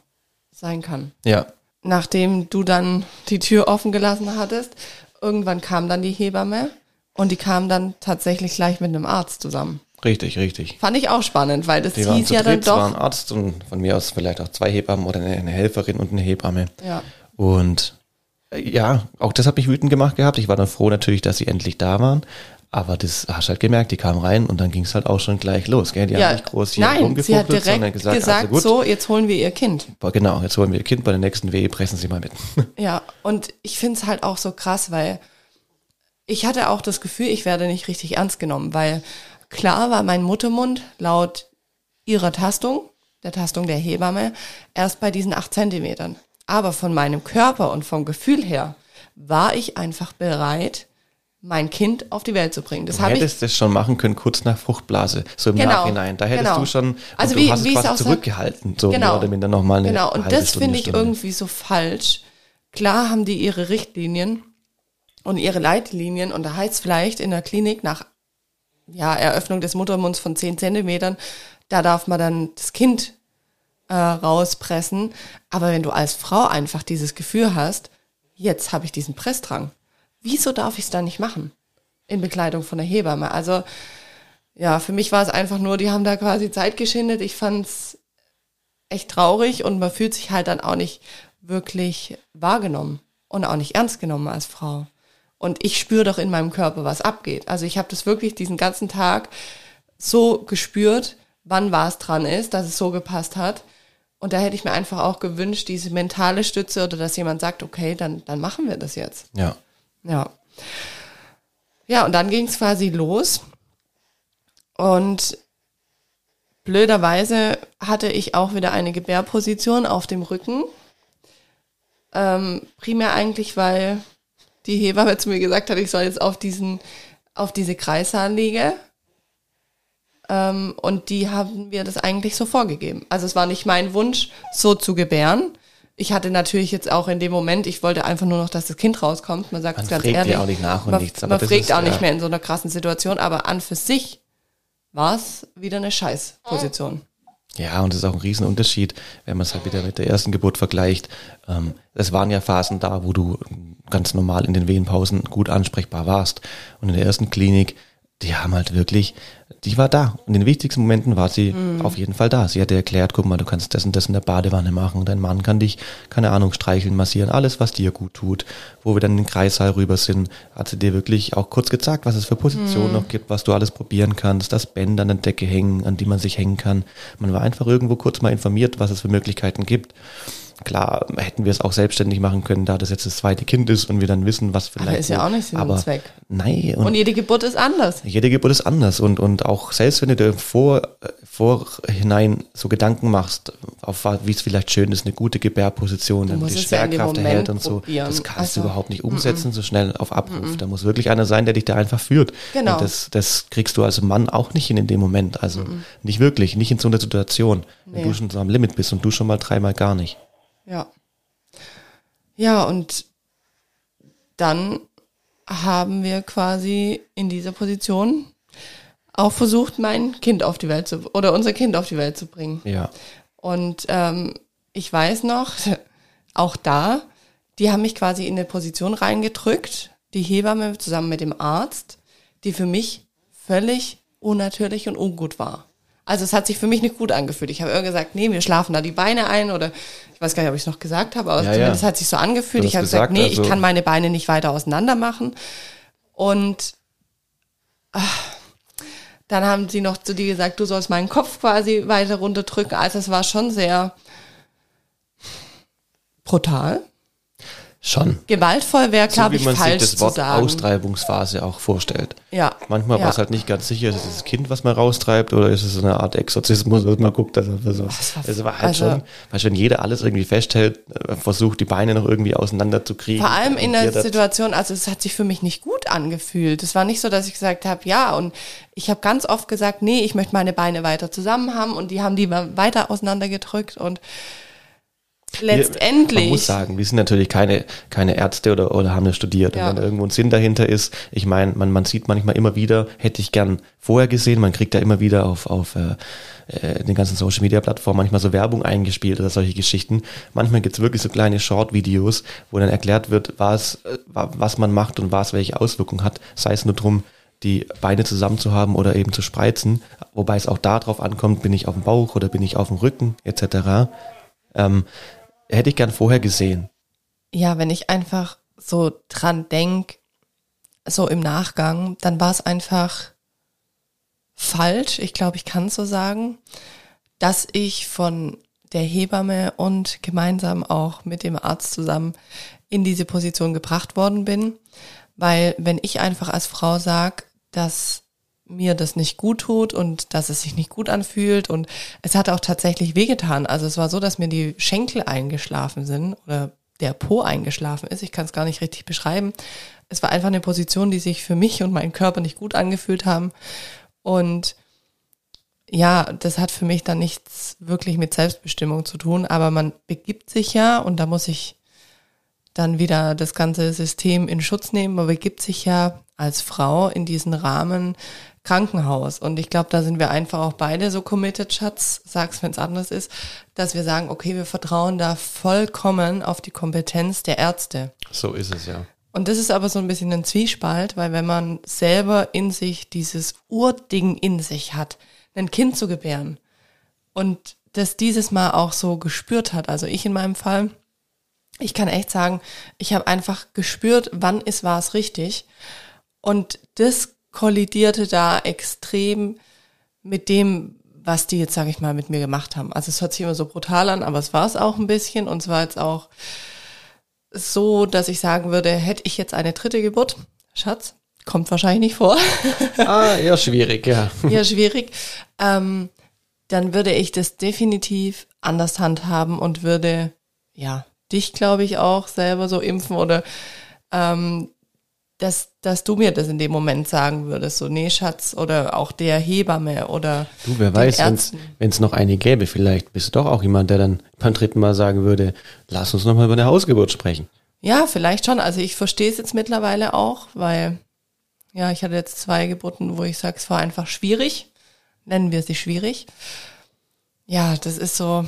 sein kann Ja. nachdem du dann die Tür offen gelassen hattest, irgendwann kam dann die Hebamme und die kam dann tatsächlich gleich mit einem Arzt zusammen. Richtig, richtig. Fand ich auch spannend, weil das Die hieß ja dann dritt, es war ein doch. Arzt und von mir aus vielleicht auch zwei Hebammen oder eine, eine Helferin und eine Hebamme. Ja, Und äh, ja, auch das hat mich wütend gemacht gehabt. Ich war dann froh natürlich, dass sie endlich da waren. Aber das hast du halt gemerkt, die kamen rein und dann ging es halt auch schon gleich los. Gell? Die ja haben nicht groß hier nein, sie hat direkt gesagt, gesagt, also gut, so, jetzt holen wir ihr Kind. genau, jetzt holen wir ihr Kind, bei der nächsten Wehe pressen sie mal mit. Ja, und ich finde es halt auch so krass, weil ich hatte auch das Gefühl, ich werde nicht richtig ernst genommen, weil klar war mein Muttermund laut ihrer Tastung, der Tastung der Hebamme, erst bei diesen acht Zentimetern. Aber von meinem Körper und vom Gefühl her war ich einfach bereit, mein Kind auf die Welt zu bringen. Das Du habe ich hättest das schon machen können, kurz nach Fruchtblase, so im Genau, Nachhinein. Da hättest genau. du schon, Also und wie- du hast wie es quasi zurückgehalten, so mehr oder minder nochmal eine Genau, und das finde ich irgendwie so falsch. Klar haben die ihre Richtlinien und ihre Leitlinien und da heißt es vielleicht in der Klinik nach ja, Eröffnung des Muttermunds von 10 Zentimetern, da darf man dann das Kind äh, rauspressen. Aber wenn du als Frau einfach dieses Gefühl hast, jetzt habe ich diesen Pressdrang, wieso darf ich es dann nicht machen? In Bekleidung von der Hebamme. Also ja, für mich war es einfach nur, die haben da quasi Zeit geschindet. Ich fand's echt traurig und man fühlt sich halt dann auch nicht wirklich wahrgenommen und auch nicht ernst genommen als Frau. Und ich spüre doch in meinem Körper, was abgeht. Also ich habe das wirklich diesen ganzen Tag so gespürt, wann was dran ist, dass es so gepasst hat. Und da hätte ich mir einfach auch gewünscht, diese mentale Stütze oder dass jemand sagt, okay, dann, dann machen wir das jetzt. Ja. Ja. Ja, und dann ging es quasi los. Und blöderweise hatte ich auch wieder eine Gebärposition auf dem Rücken. Ähm, primär eigentlich, weil die Hebamme zu mir gesagt hat, ich soll jetzt auf diesen, auf diese Kreissaal liege. Ähm, und die haben mir das eigentlich so vorgegeben. Also es war nicht mein Wunsch, so zu gebären. Ich hatte natürlich jetzt auch in dem Moment, ich wollte einfach nur noch, dass das Kind rauskommt. Man sagt Man es ganz fragt ja ehrlich. auch nicht nach und man, nichts, aber man fragt auch nicht mehr in so einer krassen Situation, aber an für sich war es wieder eine Scheißposition. Ja, und es ist auch ein Riesenunterschied, wenn man es halt wieder mit der ersten Geburt vergleicht. Ähm, es waren ja Phasen da, wo du ganz normal in den Wehenpausen gut ansprechbar warst. Und in der ersten Klinik, die haben halt wirklich, die war da. Und in den wichtigsten Momenten war sie auf jeden Fall da. Sie hatte erklärt, guck mal, du kannst das und das in der Badewanne machen. Dein Mann kann dich, keine Ahnung, streicheln, massieren, alles, was dir gut tut. Wo wir dann in den Kreissaal rüber sind, hat sie dir wirklich auch kurz gezeigt, was es für Positionen noch gibt, was du alles probieren kannst, dass Bänder an der Decke hängen, an die man sich hängen kann. Man war einfach irgendwo kurz mal informiert, was es für Möglichkeiten gibt. Klar, hätten wir es auch selbstständig machen können, da das jetzt das zweite Kind ist und wir dann wissen, was vielleicht. ist ja auch nicht Sinn und aber Zweck. Nein, und, Und jede Geburt ist anders. jede Geburt ist anders und, und auch selbst wenn du dir vor, vorhinein so Gedanken machst, auf wie es vielleicht schön ist, eine gute Gebärposition, dann musst die ja Schwerkraft Moment erhält und so, probieren. das kannst Also, du überhaupt nicht umsetzen, so schnell auf Abruf. Da muss wirklich einer sein, der dich da einfach führt. Genau. Und das, das kriegst du als Mann auch nicht hin in dem Moment. Also nicht wirklich, nicht in so einer Situation, wenn Nee. du schon so am Limit bist und du schon mal dreimal gar nicht. Ja. Ja, und dann haben wir quasi in dieser Position auch versucht, mein Kind auf die Welt zu, oder unser Kind auf die Welt zu bringen. Ja. Und ähm, ich weiß noch, auch da, die haben mich quasi in eine Position reingedrückt, die Hebamme zusammen mit dem Arzt. die für mich völlig unnatürlich und ungut war. Also es hat sich für mich nicht gut angefühlt. Ich habe immer gesagt, nee, wir schlafen da die Beine ein oder ich weiß gar nicht, ob ich es noch gesagt habe, aber Ja, zumindest ja. hat sich so angefühlt. Ich habe gesagt, nee, also- ich kann meine Beine nicht weiter auseinander machen. Und ah, dann haben sie noch zu dir gesagt, du sollst meinen Kopf quasi weiter runterdrücken. Also es war schon sehr brutal. Schon. Gewaltvoll wäre, So wie ich, man sich falsch das Wort sagen. Austreibungsphase auch vorstellt. Ja. Manchmal ja. war es halt nicht ganz sicher, ist es das Kind, was man raustreibt, oder ist es so eine Art Exorzismus, dass man guckt, dass er so. Das war- Es war halt also- schon, weil wenn jeder alles irgendwie festhält, äh, versucht, die Beine noch irgendwie auseinanderzukriegen. Vor allem in der. Situation, also es hat sich für mich nicht gut angefühlt. Es war nicht so, dass ich gesagt habe, ja, und ich habe ganz oft gesagt, nee, ich möchte meine Beine weiter zusammen haben und die haben die weiter auseinandergedrückt und letztendlich. Man muss sagen, wir sind natürlich keine, keine Ärzte oder, oder haben das studiert. Ja. Und wenn irgendwo ein Sinn dahinter ist, ich meine, man, man sieht manchmal immer wieder, hätte ich gern vorher gesehen, man kriegt da immer wieder auf, auf äh, äh, den ganzen Social Media Plattformen manchmal so Werbung eingespielt oder solche Geschichten. Manchmal gibt's wirklich so kleine Short-Videos, wo dann erklärt wird, was, äh, wa- was man macht und was welche Auswirkungen hat. Sei es nur drum, die Beine zusammen zu haben oder eben zu spreizen. Wobei es auch darauf ankommt, bin ich auf dem Bauch oder bin ich auf dem Rücken etc. Ähm, hätte ich gern vorher gesehen. Ja, wenn ich einfach so dran denk, so im Nachgang, dann war es einfach falsch, ich glaube, ich kann so sagen, dass ich von der Hebamme und gemeinsam auch mit dem Arzt zusammen in diese Position gebracht worden bin. Weil wenn ich einfach als Frau sag, dass mir das nicht gut tut und dass es sich nicht gut anfühlt und es hat auch tatsächlich wehgetan. Also es war so, dass mir die Schenkel eingeschlafen sind oder der Po eingeschlafen ist. Ich kann es gar nicht richtig beschreiben. Es war einfach eine Position, die sich für mich und meinen Körper nicht gut angefühlt haben. Und ja, das hat für mich dann nichts wirklich mit Selbstbestimmung zu tun, aber man begibt sich ja, und da muss ich dann wieder das ganze System in Schutz nehmen, man begibt sich ja als Frau in diesen Rahmen Krankenhaus. Und ich glaube, da sind wir einfach auch beide so committed, Schatz, sag's, wenn es anders ist, dass wir sagen, okay, wir vertrauen da vollkommen auf die Kompetenz der Ärzte. So ist es ja. Und das ist aber so ein bisschen ein Zwiespalt, weil wenn man selber in sich dieses Urding in sich hat, ein Kind zu gebären und das dieses Mal auch so gespürt hat, also ich in meinem Fall, ich kann echt sagen, ich habe einfach gespürt, wann ist war es richtig und das kollidierte da extrem mit dem, was die jetzt, sage ich mal, mit mir gemacht haben. Also es hört sich immer so brutal an, aber es war es auch ein bisschen und es war jetzt auch so, dass ich sagen würde, hätte ich jetzt eine dritte Geburt, Schatz, kommt wahrscheinlich nicht vor, Ah, eher schwierig, ja. eher schwierig, ähm, dann würde ich das definitiv anders handhaben und würde, ja, dich glaube ich auch selber so impfen oder ähm, dass, dass du mir das in dem Moment sagen würdest, so, nee, Schatz, oder auch der Hebamme oder Du, wer weiß, wenn es noch eine gäbe, vielleicht bist du doch auch jemand, der dann beim dritten Mal sagen würde, lass uns noch mal über eine Hausgeburt sprechen. Ja, vielleicht schon. Also ich verstehe es jetzt mittlerweile auch, weil ja, ich hatte jetzt zwei Geburten, wo ich sage, es war einfach schwierig. Nennen wir sie schwierig. Ja, das ist so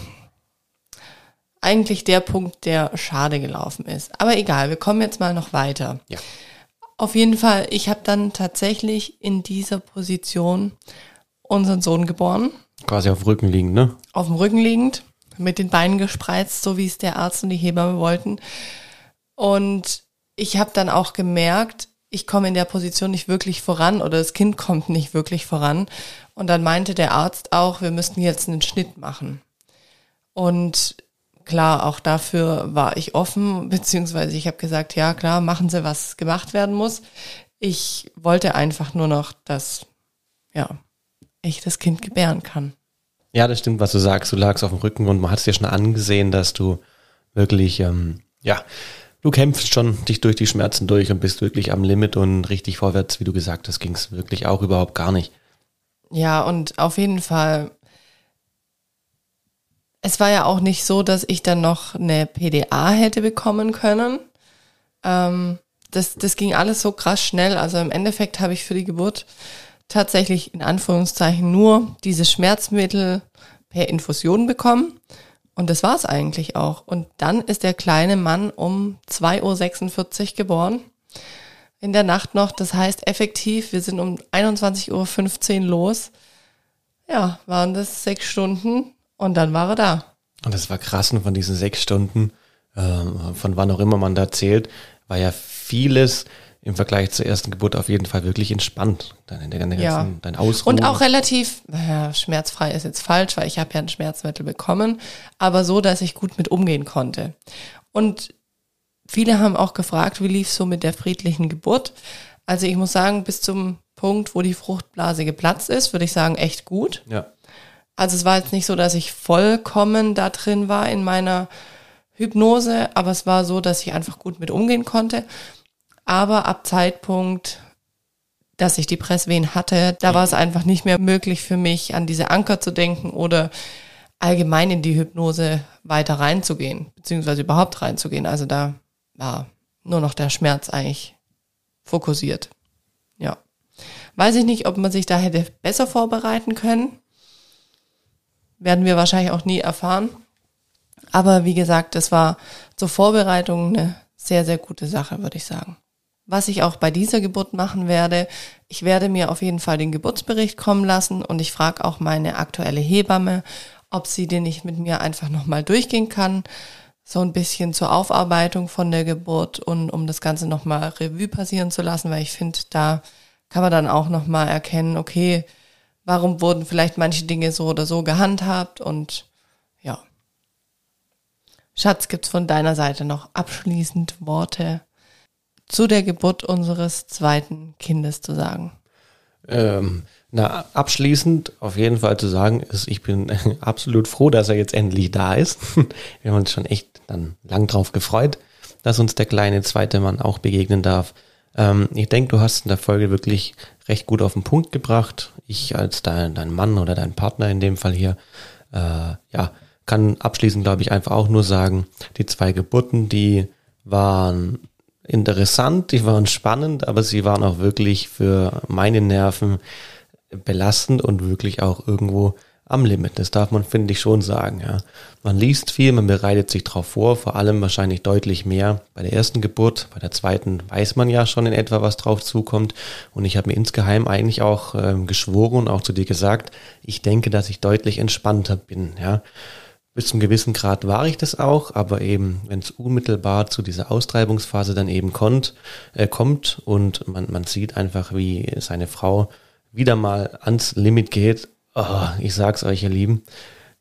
eigentlich der Punkt, der schade gelaufen ist. Aber egal, wir kommen jetzt mal noch weiter. Ja. Auf jeden Fall, ich habe dann tatsächlich in dieser Position unseren Sohn geboren Quasi auf dem Rücken liegen, ne? auf dem Rücken liegend, mit den Beinen gespreizt, so wie es der Arzt und die Hebamme wollten. Und ich habe dann auch gemerkt, ich komme in der Position nicht wirklich voran oder das Kind kommt nicht wirklich voran. Und dann meinte der Arzt auch, wir müssten jetzt einen Schnitt machen. Und klar, auch dafür war ich offen, beziehungsweise ich habe gesagt, ja klar, machen Sie, was gemacht werden muss. Ich wollte einfach nur noch, dass ja, ich das Kind gebären kann. Ja, das stimmt, was du sagst. Du lagst auf dem Rücken und man hat es dir schon angesehen, dass du wirklich, ähm, ja, du kämpfst schon dich durch die Schmerzen durch und bist wirklich am Limit und richtig vorwärts, wie du gesagt hast, ging es wirklich auch überhaupt gar nicht. Ja, und auf jeden Fall, es war ja auch nicht so, dass ich dann noch eine PDA hätte bekommen können. Ähm, das, das ging alles so krass schnell. Also im Endeffekt habe ich für die Geburt tatsächlich in Anführungszeichen nur dieses Schmerzmittel per Infusion bekommen. Und das war's eigentlich auch. Und dann ist der kleine Mann um 2.46 Uhr geboren. in der Nacht noch. Das heißt effektiv, wir sind um 21.15 Uhr los. Ja, waren das sechs Stunden und dann war er da. Und das war krass, und von diesen sechs Stunden, ähm, von wann auch immer man da zählt, war ja vieles im Vergleich zur ersten Geburt auf jeden Fall wirklich entspannt. Dein, dein, ja. dein Ausruhen. Und auch relativ, naja, schmerzfrei ist jetzt falsch, weil ich habe ja ein Schmerzmittel bekommen, aber so, dass ich gut mit umgehen konnte. Und viele haben auch gefragt, wie lief so mit der friedlichen Geburt? Also ich muss sagen, bis zum Punkt, wo die Fruchtblase geplatzt ist, würde ich sagen, echt gut. Ja. Also es war jetzt nicht so, dass ich vollkommen da drin war in meiner Hypnose, aber es war so, dass ich einfach gut mit umgehen konnte. Aber ab Zeitpunkt, dass ich die Presswehen hatte, da war es einfach nicht mehr möglich für mich, an diese Anker zu denken oder allgemein in die Hypnose weiter reinzugehen, beziehungsweise überhaupt reinzugehen. Also da war nur noch der Schmerz eigentlich fokussiert. Ja. Weiß ich nicht, ob man sich da hätte besser vorbereiten können. Werden wir wahrscheinlich auch nie erfahren. Aber wie gesagt, das war zur Vorbereitung eine sehr, sehr gute Sache, würde ich sagen. Was ich auch bei dieser Geburt machen werde, ich werde mir auf jeden Fall den Geburtsbericht kommen lassen und ich frage auch meine aktuelle Hebamme, ob sie den nicht mit mir einfach nochmal durchgehen kann. So ein bisschen zur Aufarbeitung von der Geburt und um das Ganze nochmal Revue passieren zu lassen, weil ich finde, da kann man dann auch nochmal erkennen, okay, warum wurden vielleicht manche Dinge so oder so gehandhabt und ja. Schatz, gibt's von deiner Seite noch abschließend Worte zu der Geburt unseres zweiten Kindes zu sagen? Ähm, na, abschließend auf jeden Fall zu sagen ist, ich bin absolut froh, dass er jetzt endlich da ist. Wir haben uns schon echt dann lang drauf gefreut, dass uns der kleine zweite Mann auch begegnen darf. Ähm, ich denke, du hast in der Folge wirklich recht gut auf den Punkt gebracht. Ich als dein, dein Mann oder dein Partner in dem Fall hier, äh, ja, kann abschließend, glaube ich, einfach auch nur sagen, die zwei Geburten, die waren interessant, die waren spannend, aber sie waren auch wirklich für meine Nerven belastend und wirklich auch irgendwo am Limit. Das darf man, finde ich, schon sagen. Ja. Man liest viel, man bereitet sich darauf vor, vor allem wahrscheinlich deutlich mehr bei der ersten Geburt. Bei der zweiten weiß man ja schon in etwa, was drauf zukommt. Und ich habe mir insgeheim eigentlich auch ähm, geschworen und auch zu dir gesagt, ich denke, dass ich deutlich entspannter bin. Ja. Bis zum gewissen Grad war ich das auch, aber eben, wenn es unmittelbar zu dieser Austreibungsphase dann eben kommt, äh, kommt und man, man sieht einfach, wie seine Frau wieder mal ans Limit geht, oh, ich sag's euch, ihr Lieben,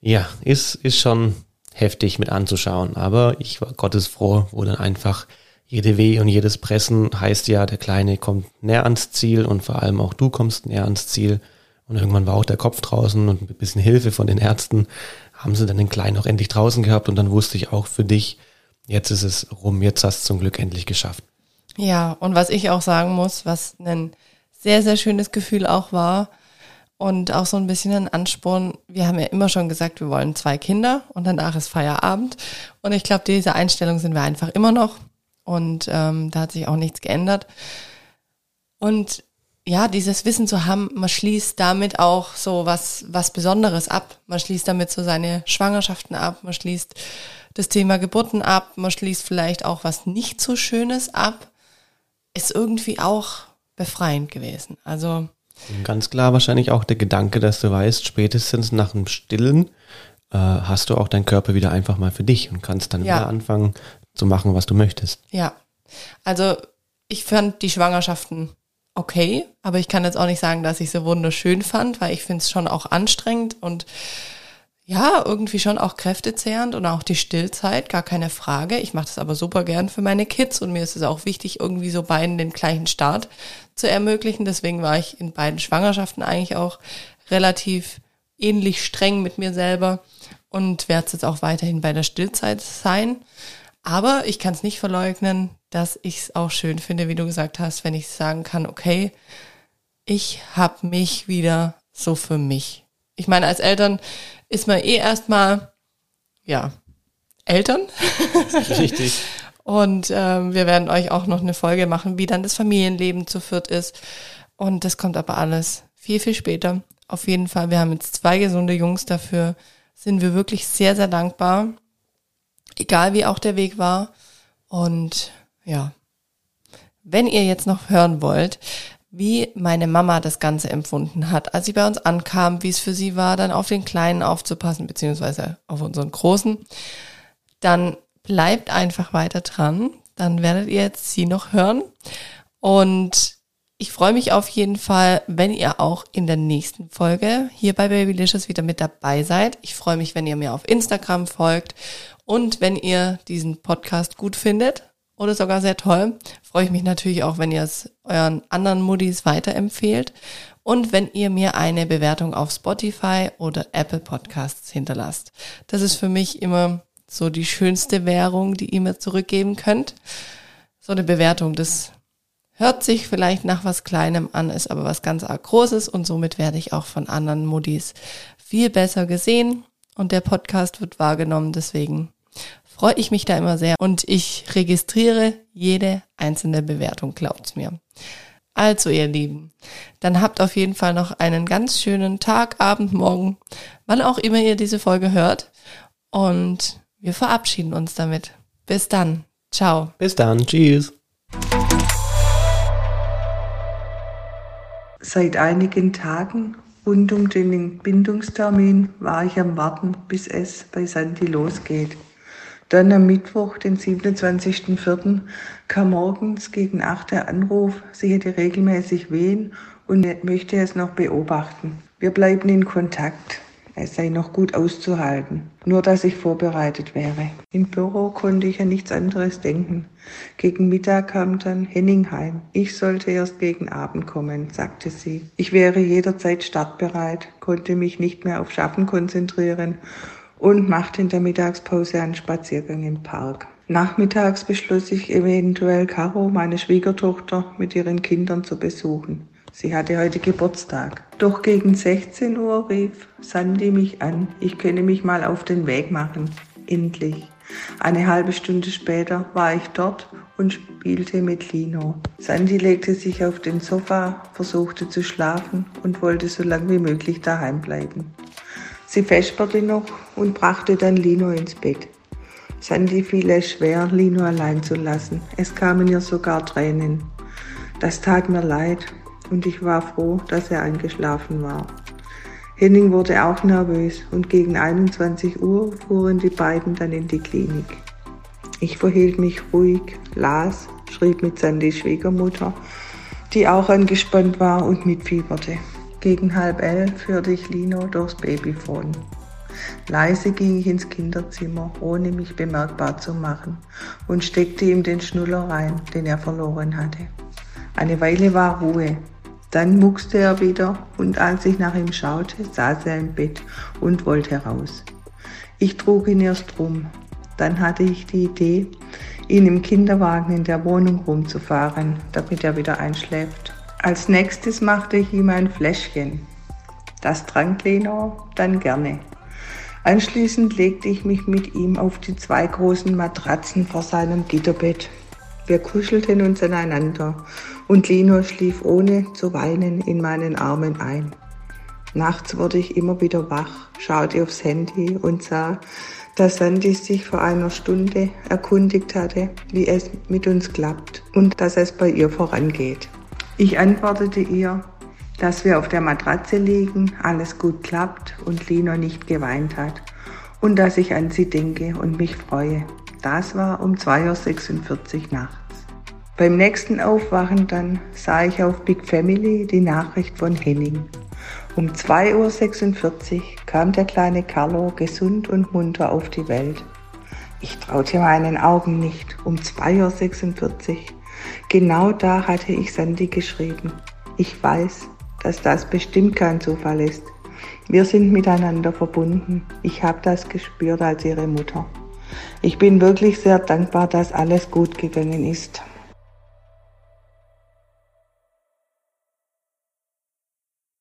ja, ist, ist schon heftig mit anzuschauen, aber ich war Gottes froh, wo dann einfach jede Weh und jedes Pressen heißt ja, der Kleine kommt näher ans Ziel und vor allem auch du kommst näher ans Ziel. Und irgendwann war auch der Kopf draußen und ein bisschen Hilfe von den Ärzten haben sie dann den Kleinen auch endlich draußen gehabt und dann wusste ich auch für dich, jetzt ist es rum, jetzt hast du zum Glück endlich geschafft. Ja, und was ich auch sagen muss, was ein sehr, sehr schönes Gefühl auch war und auch so ein bisschen ein Ansporn, wir haben ja immer schon gesagt, wir wollen zwei Kinder und danach ist Feierabend und ich glaube, diese Einstellung sind wir einfach immer noch und ähm, da hat sich auch nichts geändert. Und ja, dieses Wissen zu haben, man schließt damit auch so was, was Besonderes ab. Man schließt damit so seine Schwangerschaften ab, man schließt das Thema Geburten ab, man schließt vielleicht auch was nicht so Schönes ab, ist irgendwie auch befreiend gewesen. Also. Ganz klar wahrscheinlich auch der Gedanke, dass du weißt, spätestens nach dem Stillen äh, hast du auch deinen Körper wieder einfach mal für dich und kannst dann ja. wieder anfangen zu machen, was du möchtest. Ja. Also ich fand die Schwangerschaften okay, aber ich kann jetzt auch nicht sagen, dass ich sie wunderschön fand, weil ich finde es schon auch anstrengend und ja, irgendwie schon auch kräftezehrend und auch die Stillzeit, gar keine Frage. Ich mache das aber super gern für meine Kids und mir ist es auch wichtig, irgendwie so beiden den gleichen Start zu ermöglichen. Deswegen war ich in beiden Schwangerschaften eigentlich auch relativ ähnlich streng mit mir selber und werde es jetzt auch weiterhin bei der Stillzeit sein. Aber ich kann es nicht verleugnen, dass ich es auch schön finde, wie du gesagt hast, wenn ich sagen kann, okay, ich habe mich wieder so für mich. Ich meine, als Eltern ist man eh erstmal, ja, Eltern. Richtig. Und ähm, wir werden euch auch noch eine Folge machen, wie dann das Familienleben zu viert ist. Und das kommt aber alles viel, viel später. Auf jeden Fall, wir haben jetzt zwei gesunde Jungs dafür. Sind wir wirklich sehr, sehr dankbar. Egal wie auch der Weg war. Und ja, Wenn ihr jetzt noch hören wollt, wie meine Mama das Ganze empfunden hat, als sie bei uns ankam, wie es für sie war, dann auf den Kleinen aufzupassen, beziehungsweise auf unseren Großen, dann bleibt einfach weiter dran. Dann werdet ihr jetzt sie noch hören. Und ich freue mich auf jeden Fall, wenn ihr auch in der nächsten Folge hier bei Babylicious wieder mit dabei seid. Ich freue mich, wenn ihr mir auf Instagram folgt und wenn ihr diesen Podcast gut findet oder sogar sehr toll, freue ich mich natürlich auch, wenn ihr es euren anderen Muddis weiterempfehlt und wenn ihr mir eine Bewertung auf Spotify oder Apple Podcasts hinterlasst. Das ist für mich immer so die schönste Währung, die ihr mir zurückgeben könnt. So eine Bewertung, das Hört sich vielleicht nach was Kleinem an, ist aber was ganz arg Großes und somit werde ich auch von anderen Muddis viel besser gesehen und der Podcast wird wahrgenommen. Deswegen freue ich mich da immer sehr und ich registriere jede einzelne Bewertung, glaubt's mir. Also ihr Lieben, dann habt auf jeden Fall noch einen ganz schönen Tag, Abend, Morgen, wann auch immer ihr diese Folge hört und wir verabschieden uns damit. Bis dann. Ciao. Bis dann. Tschüss. Seit einigen Tagen rund um den Entbindungstermin war ich am Warten, bis es bei Sandy losgeht. Dann am Mittwoch, den 27.04., kam morgens gegen 8 der Anruf, sie hätte regelmäßig Wehen und möchte es noch beobachten. Wir bleiben in Kontakt. Es sei noch gut auszuhalten, nur dass ich vorbereitet wäre. Im Büro konnte ich an nichts anderes denken. Gegen Mittag kam dann Henning heim. Ich sollte erst gegen Abend kommen, sagte sie. Ich wäre jederzeit startbereit, konnte mich nicht mehr auf Schaffen konzentrieren und machte in der Mittagspause einen Spaziergang im Park. Nachmittags beschloss ich eventuell Caro, meine Schwiegertochter, mit ihren Kindern zu besuchen. Sie hatte heute Geburtstag. Doch gegen 16 Uhr rief Sandy mich an, ich könne mich mal auf den Weg machen. Endlich. Eine halbe Stunde später war ich dort und spielte mit Lino. Sandy legte sich auf den Sofa, versuchte zu schlafen und wollte so lange wie möglich daheim bleiben. Sie vesperte noch und brachte dann Lino ins Bett. Sandy fiel es schwer, Lino allein zu lassen. Es kamen ihr sogar Tränen. Das tat mir leid und ich war froh, dass er eingeschlafen war. Henning wurde auch nervös und gegen 21 Uhr fuhren die beiden dann in die Klinik. Ich verhielt mich ruhig, las, schrieb mit Sandys Schwiegermutter, die auch angespannt war und mitfieberte. Gegen halb elf führte ich Lino durchs Babyphone. Leise ging ich ins Kinderzimmer, ohne mich bemerkbar zu machen, und steckte ihm den Schnuller rein, den er verloren hatte. Eine Weile war Ruhe, dann muckste er wieder und als ich nach ihm schaute, saß er im Bett und wollte heraus. Ich trug ihn erst rum. Dann hatte ich die Idee, ihn im Kinderwagen in der Wohnung rumzufahren, damit er wieder einschläft. Als nächstes machte ich ihm ein Fläschchen. Das trank Leno dann gerne. Anschließend legte ich mich mit ihm auf die zwei großen Matratzen vor seinem Gitterbett. Wir kuschelten uns aneinander und Lino schlief ohne zu weinen in meinen Armen ein. Nachts wurde ich immer wieder wach, schaute aufs Handy und sah, dass Sandy sich vor einer Stunde erkundigt hatte, wie es mit uns klappt und dass es bei ihr vorangeht. Ich antwortete ihr, dass wir auf der Matratze liegen, alles gut klappt und Lino nicht geweint hat und dass ich an sie denke und mich freue. Das war um 2.46 Uhr nachts. Beim nächsten Aufwachen dann sah ich auf Big Family die Nachricht von Henning. Um 2.46 Uhr kam der kleine Carlo gesund und munter auf die Welt. Ich traute meinen Augen nicht. Um 2.46 Uhr. Genau da hatte ich Sandy geschrieben. Ich weiß, dass das bestimmt kein Zufall ist. Wir sind miteinander verbunden. Ich habe das gespürt als ihre Mutter. Ich bin wirklich sehr dankbar, dass alles gut gegangen ist.